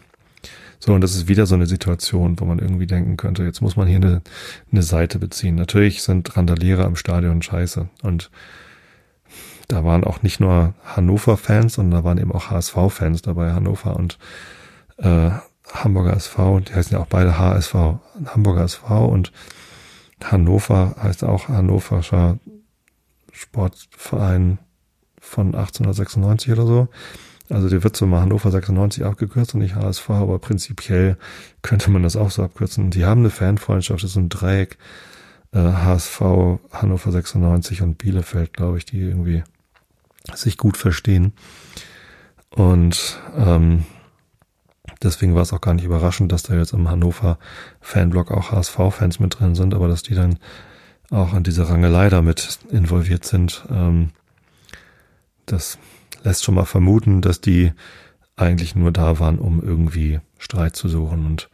So, und das ist wieder so eine Situation, wo man irgendwie denken könnte, jetzt muss man hier eine, eine Seite beziehen. Natürlich sind Randalierer im Stadion scheiße. Und da waren auch nicht nur Hannover-Fans, sondern da waren eben auch HSV-Fans dabei, Hannover und äh, Hamburger SV, die heißen ja auch beide HSV, Hamburger SV und Hannover heißt auch Hannoverscher Sportverein von 1896 oder so. Also der wird so mal Hannover 96 abgekürzt und nicht HSV, aber prinzipiell könnte man das auch so abkürzen. Die haben eine Fanfreundschaft, das ist ein Dreieck, äh, HSV, Hannover 96 und Bielefeld, glaube ich, die irgendwie sich gut verstehen. Und ähm, deswegen war es auch gar nicht überraschend, dass da jetzt im Hannover Fanblog auch HSV-Fans mit drin sind, aber dass die dann auch an dieser Rangelei damit involviert sind. Ähm, das lässt schon mal vermuten, dass die eigentlich nur da waren, um irgendwie Streit zu suchen. Und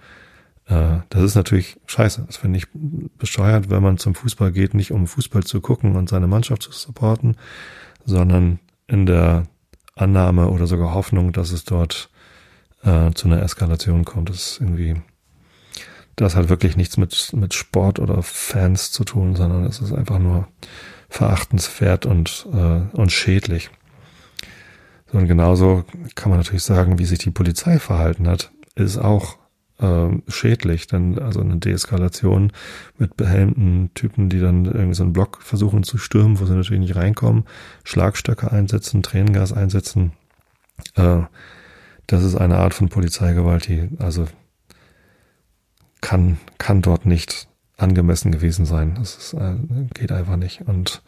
äh, das ist natürlich scheiße. Das finde ich bescheuert, wenn man zum Fußball geht, nicht um Fußball zu gucken und seine Mannschaft zu supporten, sondern in der Annahme oder sogar Hoffnung, dass es dort äh, zu einer Eskalation kommt. Das ist irgendwie, das hat wirklich nichts mit, mit Sport oder Fans zu tun, sondern es ist einfach nur verachtenswert und, äh, und schädlich. Und genauso kann man natürlich sagen, wie sich die Polizei verhalten hat, ist auch äh, schädlich, denn also eine Deeskalation mit behelmten Typen, die dann irgendwie so einen Block versuchen zu stürmen, wo sie natürlich nicht reinkommen, Schlagstöcke einsetzen, Tränengas einsetzen, äh, das ist eine Art von Polizeigewalt, die also kann, kann dort nicht angemessen gewesen sein. Das ist, äh, geht einfach nicht. Und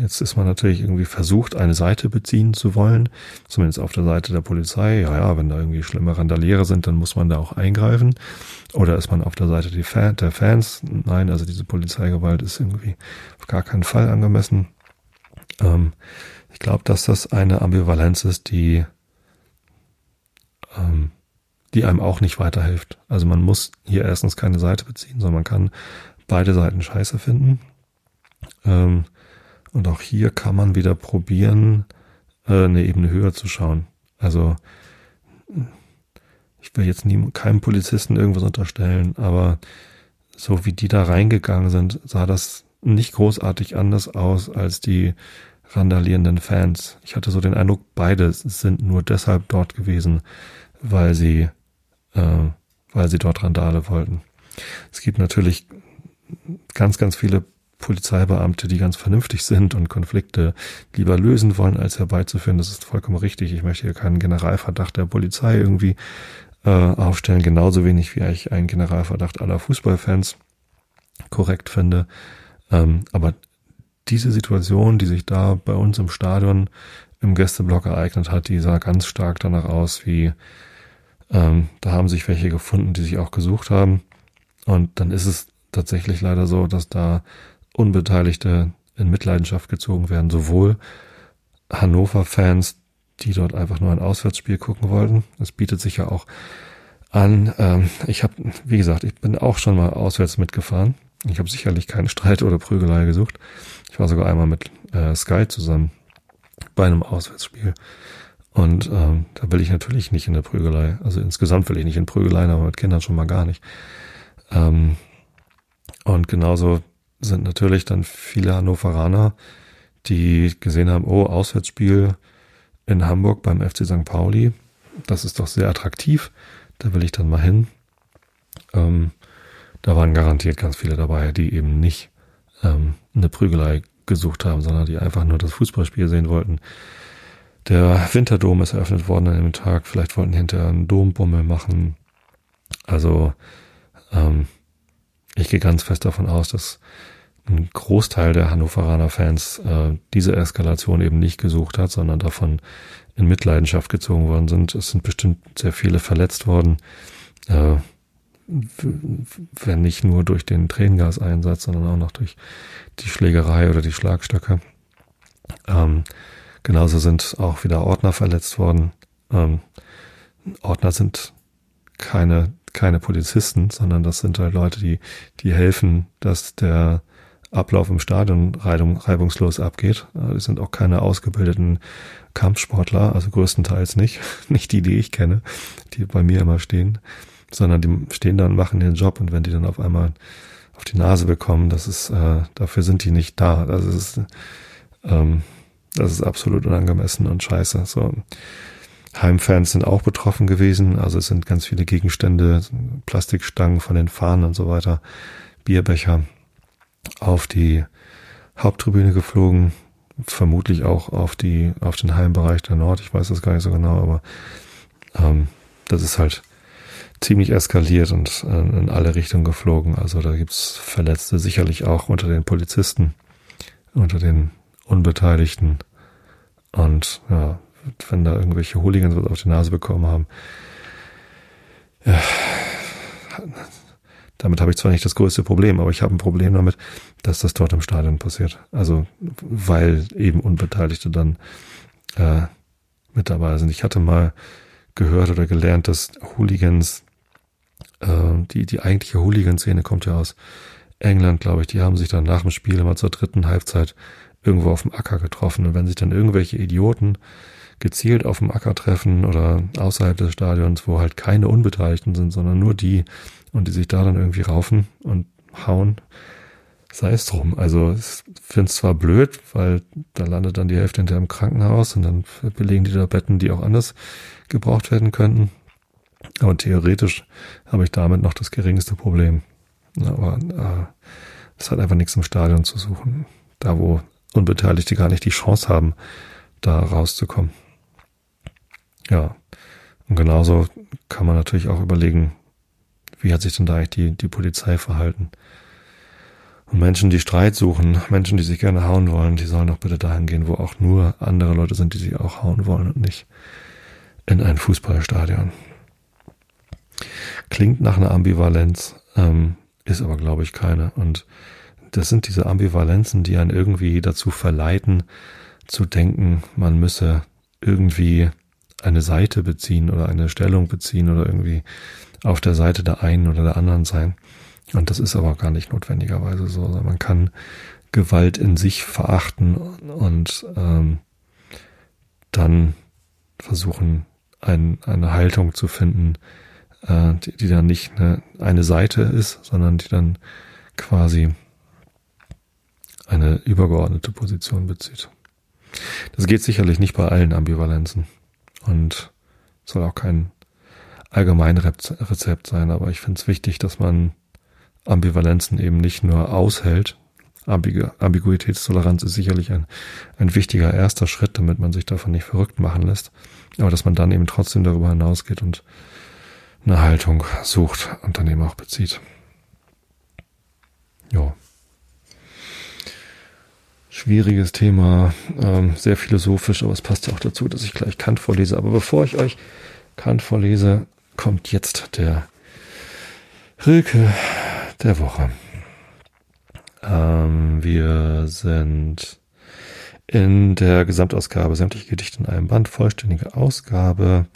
jetzt ist man natürlich irgendwie versucht, eine Seite beziehen zu wollen, zumindest auf der Seite der Polizei. Ja, ja, wenn da irgendwie schlimme Randaliere sind, dann muss man da auch eingreifen. Oder ist man auf der Seite der Fans? Nein, also diese Polizeigewalt ist irgendwie auf gar keinen Fall angemessen. Ähm, ich glaube, dass das eine Ambivalenz ist, die ähm, die einem auch nicht weiterhilft. Also man muss hier erstens keine Seite beziehen, sondern man kann beide Seiten scheiße finden. Ähm, und auch hier kann man wieder probieren, äh, eine Ebene höher zu schauen. Also ich will jetzt nie, keinem Polizisten irgendwas unterstellen, aber so wie die da reingegangen sind, sah das nicht großartig anders aus als die randalierenden Fans. Ich hatte so den Eindruck, beide sind nur deshalb dort gewesen, weil sie, äh, weil sie dort Randale wollten. Es gibt natürlich ganz, ganz viele Polizeibeamte, die ganz vernünftig sind und Konflikte lieber lösen wollen, als herbeizuführen. Das ist vollkommen richtig. Ich möchte hier keinen Generalverdacht der Polizei irgendwie äh, aufstellen, genauso wenig wie ich einen Generalverdacht aller Fußballfans korrekt finde. Ähm, aber diese Situation, die sich da bei uns im Stadion im Gästeblock ereignet hat, die sah ganz stark danach aus, wie ähm, da haben sich welche gefunden, die sich auch gesucht haben. Und dann ist es tatsächlich leider so, dass da Unbeteiligte in Mitleidenschaft gezogen werden. Sowohl Hannover-Fans, die dort einfach nur ein Auswärtsspiel gucken wollten. Das bietet sich ja auch an. Ähm, ich habe, wie gesagt, ich bin auch schon mal auswärts mitgefahren. Ich habe sicherlich keinen Streit oder Prügelei gesucht. Ich war sogar einmal mit äh, Sky zusammen bei einem Auswärtsspiel. Und ähm, da will ich natürlich nicht in der Prügelei. Also insgesamt will ich nicht in Prügeleien, aber mit Kindern schon mal gar nicht. Ähm, und genauso sind natürlich dann viele Hannoveraner, die gesehen haben, oh, Auswärtsspiel in Hamburg beim FC St. Pauli. Das ist doch sehr attraktiv. Da will ich dann mal hin. Ähm, da waren garantiert ganz viele dabei, die eben nicht ähm, eine Prügelei gesucht haben, sondern die einfach nur das Fußballspiel sehen wollten. Der Winterdom ist eröffnet worden an dem Tag. Vielleicht wollten hinterher einen Dombummel machen. Also ähm, ich gehe ganz fest davon aus, dass ein Großteil der Hannoveraner Fans äh, diese Eskalation eben nicht gesucht hat, sondern davon in Mitleidenschaft gezogen worden sind. Es sind bestimmt sehr viele verletzt worden, äh, wenn nicht nur durch den Tränengaseinsatz, sondern auch noch durch die Schlägerei oder die Schlagstöcke. Ähm, genauso sind auch wieder Ordner verletzt worden. Ähm, Ordner sind keine keine Polizisten, sondern das sind halt Leute, die, die helfen, dass der Ablauf im Stadion reibungslos abgeht. Äh, die sind auch keine ausgebildeten Kampfsportler, also größtenteils nicht. Nicht die, die ich kenne, die bei mir immer stehen, sondern die stehen da und machen ihren Job und wenn die dann auf einmal auf die Nase bekommen, das ist, äh, dafür sind die nicht da. Das ist, ähm, das ist absolut unangemessen und scheiße. So. Heimfans sind auch betroffen gewesen. Also es sind ganz viele Gegenstände, Plastikstangen von den Fahnen und so weiter, Bierbecher auf die Haupttribüne geflogen. vermutlich auch auf die, auf den Heimbereich der Nord. Ich weiß das gar nicht so genau, aber ähm, das ist halt ziemlich eskaliert und äh, in alle Richtungen geflogen. Also da gibt's Verletzte sicherlich auch unter den Polizisten, unter den Unbeteiligten. Und ja, wenn da irgendwelche Hooligans was auf die Nase bekommen haben, ja, damit habe ich zwar nicht das größte Problem, aber ich habe ein Problem damit, dass das dort im Stadion passiert. Also weil eben Unbeteiligte dann äh, mit dabei sind. Ich hatte mal gehört oder gelernt, dass Hooligans, äh, die, die eigentliche Hooligan-Szene kommt ja aus England, glaube ich, die haben sich dann nach dem Spiel immer zur dritten Halbzeit irgendwo auf dem Acker getroffen. Und wenn sich dann irgendwelche Idioten gezielt auf dem Acker treffen oder außerhalb des Stadions, wo halt keine Unbeteiligten sind, sondern nur die und die sich da dann irgendwie raufen und hauen, sei es drum. Also ich finde es zwar blöd, weil da landet dann die Hälfte hinter im Krankenhaus und dann belegen die da Betten, die auch anders gebraucht werden könnten. Aber theoretisch habe ich damit noch das geringste Problem. Aber es äh, hat einfach nichts im Stadion zu suchen. Da, wo Unbeteiligte gar nicht die Chance haben, da rauszukommen. Ja. Und genauso kann man natürlich auch überlegen, wie hat sich denn da eigentlich die, die Polizei verhalten? Und Menschen, die Streit suchen, Menschen, die sich gerne hauen wollen, die sollen doch bitte dahin gehen, wo auch nur andere Leute sind, die sich auch hauen wollen und nicht in ein Fußballstadion. Klingt nach einer Ambivalenz, ähm, ist aber, glaube ich, keine. Und das sind diese Ambivalenzen, die einen irgendwie dazu verleiten, zu denken, man müsse irgendwie eine Seite beziehen oder eine Stellung beziehen oder irgendwie auf der Seite der einen oder der anderen sein. Und das ist aber gar nicht notwendigerweise so. Also man kann Gewalt in sich verachten und ähm, dann versuchen, ein, eine Haltung zu finden, äh, die, die dann nicht eine, eine Seite ist, sondern die dann quasi eine übergeordnete Position bezieht. Das geht sicherlich nicht bei allen Ambivalenzen und soll auch kein Allgemeinrezept sein, aber ich finde es wichtig, dass man Ambivalenzen eben nicht nur aushält. Ambigu Ambiguitätstoleranz ist sicherlich ein, ein wichtiger erster Schritt, damit man sich davon nicht verrückt machen lässt, aber dass man dann eben trotzdem darüber hinausgeht und eine Haltung sucht und dann eben auch bezieht. Ja. Schwieriges Thema, ähm, sehr philosophisch, aber es passt ja auch dazu, dass ich gleich Kant vorlese. Aber bevor ich euch Kant vorlese, kommt jetzt der Rilke der Woche. Ähm, wir sind in der Gesamtausgabe sämtliche Gedichte in einem Band, vollständige Ausgabe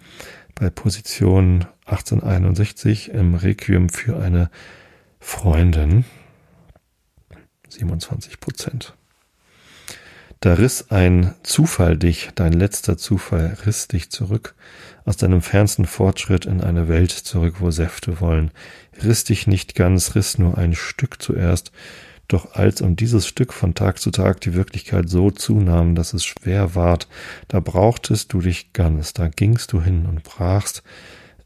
bei Position 1861 im Requiem für eine Freundin. 27 Prozent. Da riss ein Zufall dich, dein letzter Zufall riss dich zurück, aus deinem fernsten Fortschritt in eine Welt zurück, wo Säfte wollen, riss dich nicht ganz, riss nur ein Stück zuerst, doch als um dieses Stück von Tag zu Tag die Wirklichkeit so zunahm, dass es schwer ward, da brauchtest du dich ganz, da gingst du hin und brachst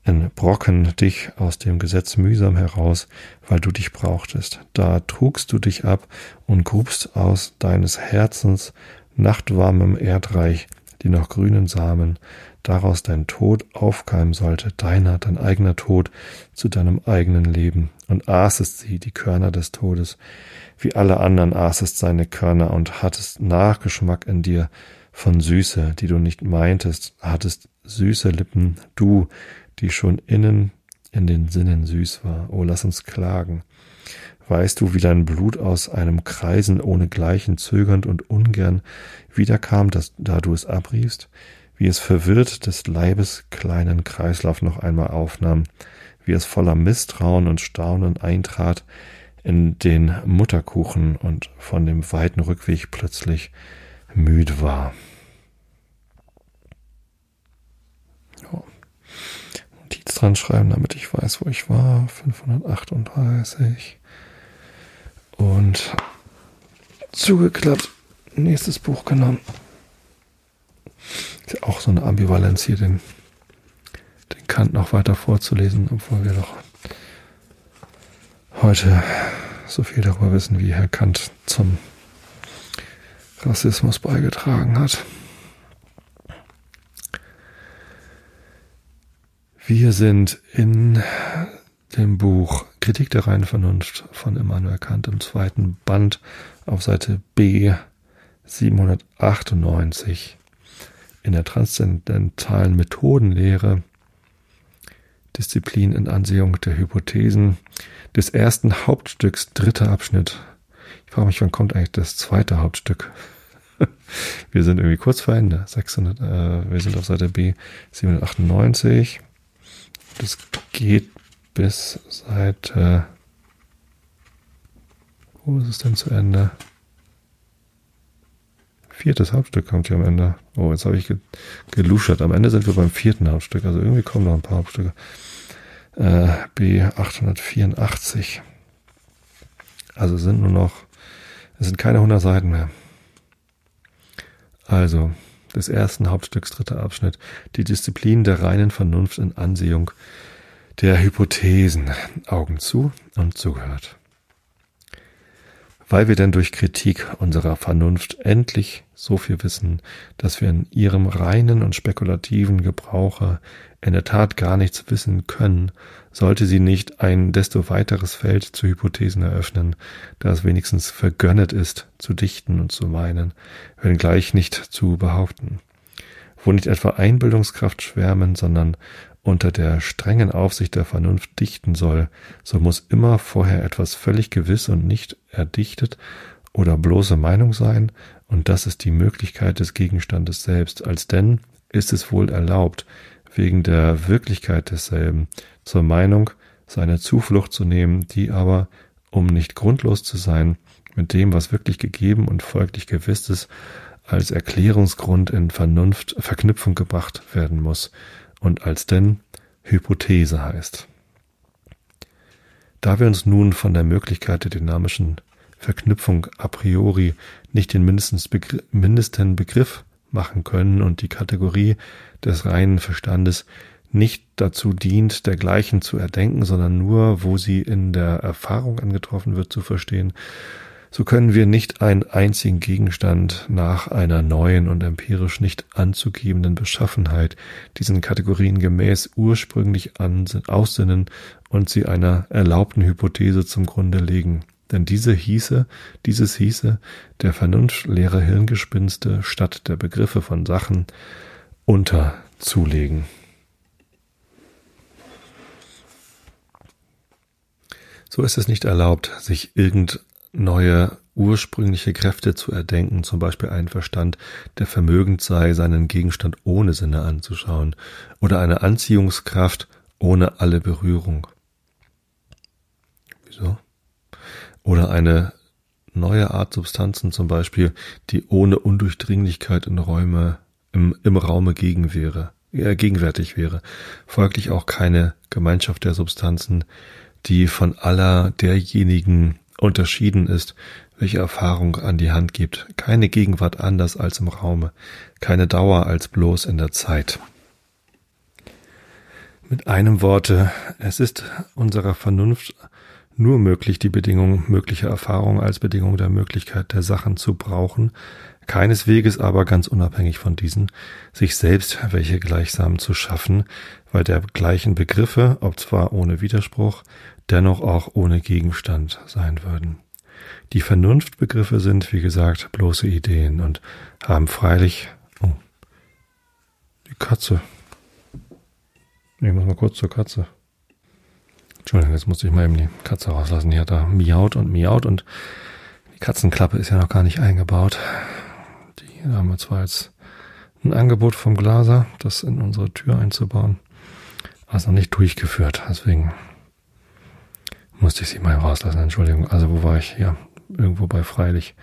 in Brocken dich aus dem Gesetz mühsam heraus, weil du dich brauchtest. Da trugst du dich ab und grubst aus deines Herzens nachtwarmem Erdreich die noch grünen Samen, daraus dein Tod aufkeimen sollte, deiner, dein eigener Tod zu deinem eigenen Leben, und aßest sie, die Körner des Todes, wie alle anderen aßest seine Körner und hattest Nachgeschmack in dir von Süße, die du nicht meintest, hattest süße Lippen, du, die schon innen in den Sinnen süß war. O lass uns klagen. Weißt du, wie dein Blut aus einem Kreisen ohnegleichen zögernd und ungern wiederkam, dass, da du es abriefst, wie es verwirrt des Leibes kleinen Kreislauf noch einmal aufnahm, wie es voller Misstrauen und Staunen eintrat in den Mutterkuchen und von dem weiten Rückweg plötzlich müd war. Notiz dran schreiben, damit ich weiß, wo ich war. 538. Und zugeklappt. Nächstes Buch genommen. Ist ja auch so eine Ambivalenz hier, den, den Kant noch weiter vorzulesen, obwohl wir doch heute so viel darüber wissen, wie Herr Kant zum Rassismus beigetragen hat. Wir sind in dem Buch Kritik der reinen Vernunft von Immanuel Kant im zweiten Band auf Seite B 798 in der transzendentalen Methodenlehre Disziplin in Ansehung der Hypothesen des ersten Hauptstücks, dritter Abschnitt. Ich frage mich, wann kommt eigentlich das zweite Hauptstück? wir sind irgendwie kurz vor Ende. 600, äh, wir sind auf Seite B 798. Das geht bis Seite. Wo ist es denn zu Ende? Viertes Hauptstück kommt hier am Ende. Oh, jetzt habe ich geluschert. Am Ende sind wir beim vierten Hauptstück. Also irgendwie kommen noch ein paar Hauptstücke. Äh, B884. Also sind nur noch, es sind keine 100 Seiten mehr. Also, des ersten Hauptstücks, dritter Abschnitt, die Disziplin der reinen Vernunft in Ansehung der Hypothesen. Augen zu und zugehört. Weil wir denn durch Kritik unserer Vernunft endlich so viel wissen, dass wir in ihrem reinen und spekulativen Gebrauche in der Tat gar nichts wissen können, sollte sie nicht ein desto weiteres Feld zu Hypothesen eröffnen, da es wenigstens vergönnet ist, zu dichten und zu meinen, wenngleich nicht zu behaupten. Wo nicht etwa Einbildungskraft schwärmen, sondern unter der strengen Aufsicht der Vernunft dichten soll, so muss immer vorher etwas völlig gewiss und nicht erdichtet oder bloße Meinung sein, und das ist die Möglichkeit des Gegenstandes selbst, als denn ist es wohl erlaubt, wegen der Wirklichkeit desselben zur Meinung seine Zuflucht zu nehmen, die aber, um nicht grundlos zu sein, mit dem, was wirklich gegeben und folglich gewiss ist, als Erklärungsgrund in Vernunft Verknüpfung gebracht werden muss und als denn Hypothese heißt. Da wir uns nun von der Möglichkeit der dynamischen Verknüpfung a priori nicht den mindesten Begriff machen können und die Kategorie des reinen Verstandes nicht dazu dient, dergleichen zu erdenken, sondern nur, wo sie in der Erfahrung angetroffen wird, zu verstehen, so können wir nicht einen einzigen Gegenstand nach einer neuen und empirisch nicht anzugebenden Beschaffenheit diesen Kategorien gemäß ursprünglich aussinnen und sie einer erlaubten Hypothese zum Grunde legen. Denn diese hieße, dieses hieße, der vernunftleere Hirngespinste statt der Begriffe von Sachen unterzulegen. So ist es nicht erlaubt, sich irgend neue ursprüngliche Kräfte zu erdenken, zum Beispiel einen Verstand, der vermögend sei, seinen Gegenstand ohne Sinne anzuschauen, oder eine Anziehungskraft ohne alle Berührung. Wieso? Oder eine neue Art Substanzen zum Beispiel, die ohne Undurchdringlichkeit in Räume, im, im Raume gegen wäre, äh, gegenwärtig wäre. Folglich auch keine Gemeinschaft der Substanzen, die von aller derjenigen unterschieden ist, welche Erfahrung an die Hand gibt, keine Gegenwart anders als im Raume, keine Dauer als bloß in der Zeit. Mit einem Worte, es ist unserer Vernunft nur möglich, die Bedingung möglicher Erfahrung als Bedingung der Möglichkeit der Sachen zu brauchen, keinesweges aber ganz unabhängig von diesen, sich selbst welche gleichsam zu schaffen, weil der gleichen Begriffe, ob zwar ohne Widerspruch, dennoch auch ohne Gegenstand sein würden. Die Vernunftbegriffe sind, wie gesagt, bloße Ideen und haben freilich, oh, die Katze. Ich muss mal kurz zur Katze. Entschuldigung, jetzt musste ich mal eben die Katze rauslassen. Die hat da miaut und miaut und die Katzenklappe ist ja noch gar nicht eingebaut. Die haben wir zwar jetzt ein Angebot vom Glaser, das in unsere Tür einzubauen, aber ist noch nicht durchgeführt. Deswegen musste ich sie mal rauslassen. Entschuldigung. Also wo war ich hier? Irgendwo bei freilich.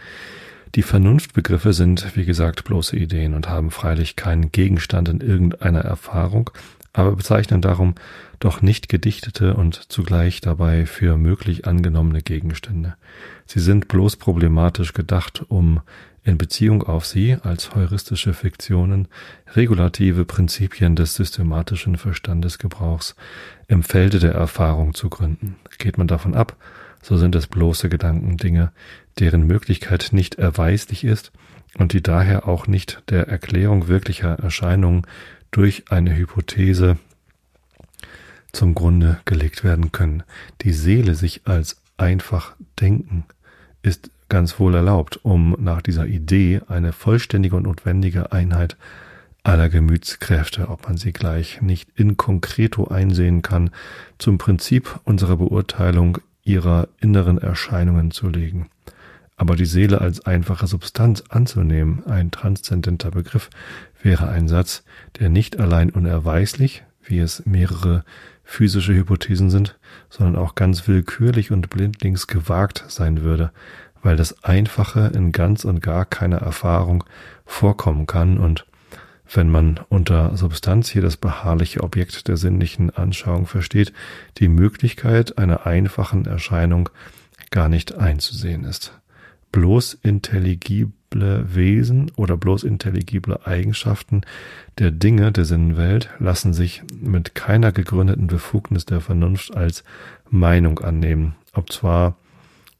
Die Vernunftbegriffe sind, wie gesagt, bloße Ideen und haben freilich keinen Gegenstand in irgendeiner Erfahrung, aber bezeichnen darum doch nicht gedichtete und zugleich dabei für möglich angenommene Gegenstände. Sie sind bloß problematisch gedacht, um in Beziehung auf sie als heuristische Fiktionen regulative Prinzipien des systematischen Verstandesgebrauchs im Felde der Erfahrung zu gründen. Geht man davon ab, so sind es bloße Gedankendinge, deren Möglichkeit nicht erweislich ist und die daher auch nicht der Erklärung wirklicher Erscheinungen durch eine Hypothese zum Grunde gelegt werden können. Die Seele sich als einfach denken ist ganz wohl erlaubt, um nach dieser Idee eine vollständige und notwendige Einheit aller Gemütskräfte, ob man sie gleich nicht in concreto einsehen kann, zum Prinzip unserer Beurteilung ihrer inneren Erscheinungen zu legen. Aber die Seele als einfache Substanz anzunehmen, ein transzendenter Begriff, wäre ein Satz, der nicht allein unerweislich, wie es mehrere physische Hypothesen sind, sondern auch ganz willkürlich und blindlings gewagt sein würde, weil das Einfache in ganz und gar keiner Erfahrung vorkommen kann und wenn man unter Substanz hier das beharrliche Objekt der sinnlichen Anschauung versteht, die Möglichkeit einer einfachen Erscheinung gar nicht einzusehen ist. Bloß intelligible Wesen oder bloß intelligible Eigenschaften der Dinge der Sinnenwelt lassen sich mit keiner gegründeten Befugnis der Vernunft als Meinung annehmen, ob zwar,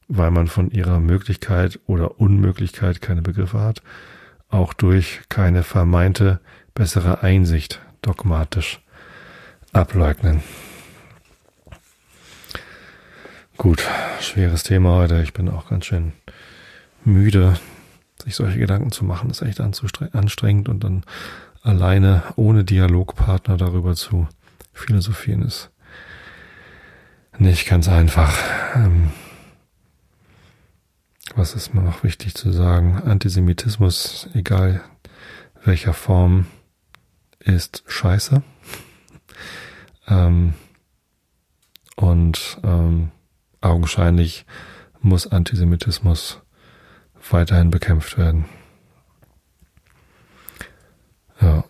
weil man von ihrer Möglichkeit oder Unmöglichkeit keine Begriffe hat, auch durch keine vermeinte bessere Einsicht dogmatisch ableugnen. Gut, schweres Thema heute. Ich bin auch ganz schön müde, sich solche Gedanken zu machen. Ist echt anstrengend und dann alleine ohne Dialogpartner darüber zu philosophieren ist nicht ganz einfach. Ähm, was ist mir noch wichtig zu sagen? Antisemitismus, egal welcher Form, ist scheiße. Ähm, und ähm, augenscheinlich muss Antisemitismus weiterhin bekämpft werden. Ja.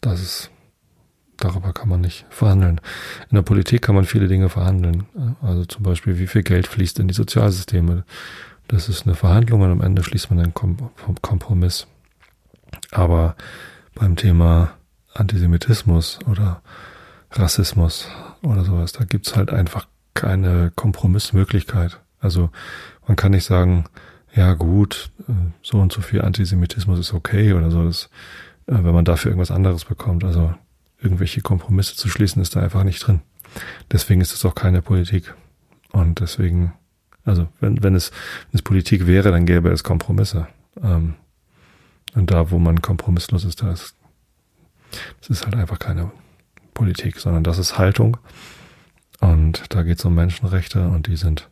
Das ist darüber kann man nicht verhandeln. In der Politik kann man viele Dinge verhandeln. Also zum Beispiel, wie viel Geld fließt in die Sozialsysteme. Das ist eine Verhandlung und am Ende schließt man einen Kompromiss. Aber beim Thema Antisemitismus oder Rassismus oder sowas, da gibt's halt einfach keine Kompromissmöglichkeit. Also man kann nicht sagen, ja gut, so und so viel Antisemitismus ist okay oder so, das, äh, wenn man dafür irgendwas anderes bekommt. Also irgendwelche Kompromisse zu schließen, ist da einfach nicht drin. Deswegen ist es auch keine Politik. Und deswegen, also wenn, wenn, es, wenn es Politik wäre, dann gäbe es Kompromisse. Ähm, und da, wo man kompromisslos ist, da ist, das ist halt einfach keine Politik, sondern das ist Haltung. Und da geht es um Menschenrechte und die sind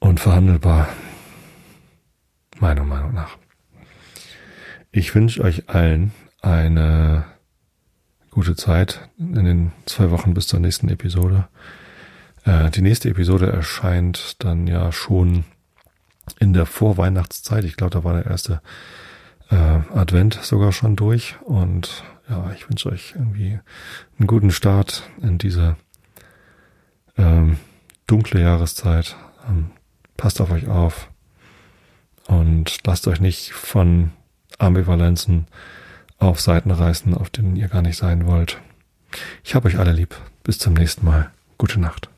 unverhandelbar. Meiner Meinung nach. Ich wünsche euch allen eine gute Zeit in den zwei Wochen bis zur nächsten Episode. Äh, die nächste Episode erscheint dann ja schon in der Vorweihnachtszeit. Ich glaube, da war der erste äh, Advent sogar schon durch. Und ja, ich wünsche euch irgendwie einen guten Start in diese ähm, dunkle Jahreszeit. Ähm, passt auf euch auf und lasst euch nicht von Ambivalenzen auf Seiten reißen, auf denen ihr gar nicht sein wollt. Ich habe euch alle lieb. Bis zum nächsten Mal. Gute Nacht.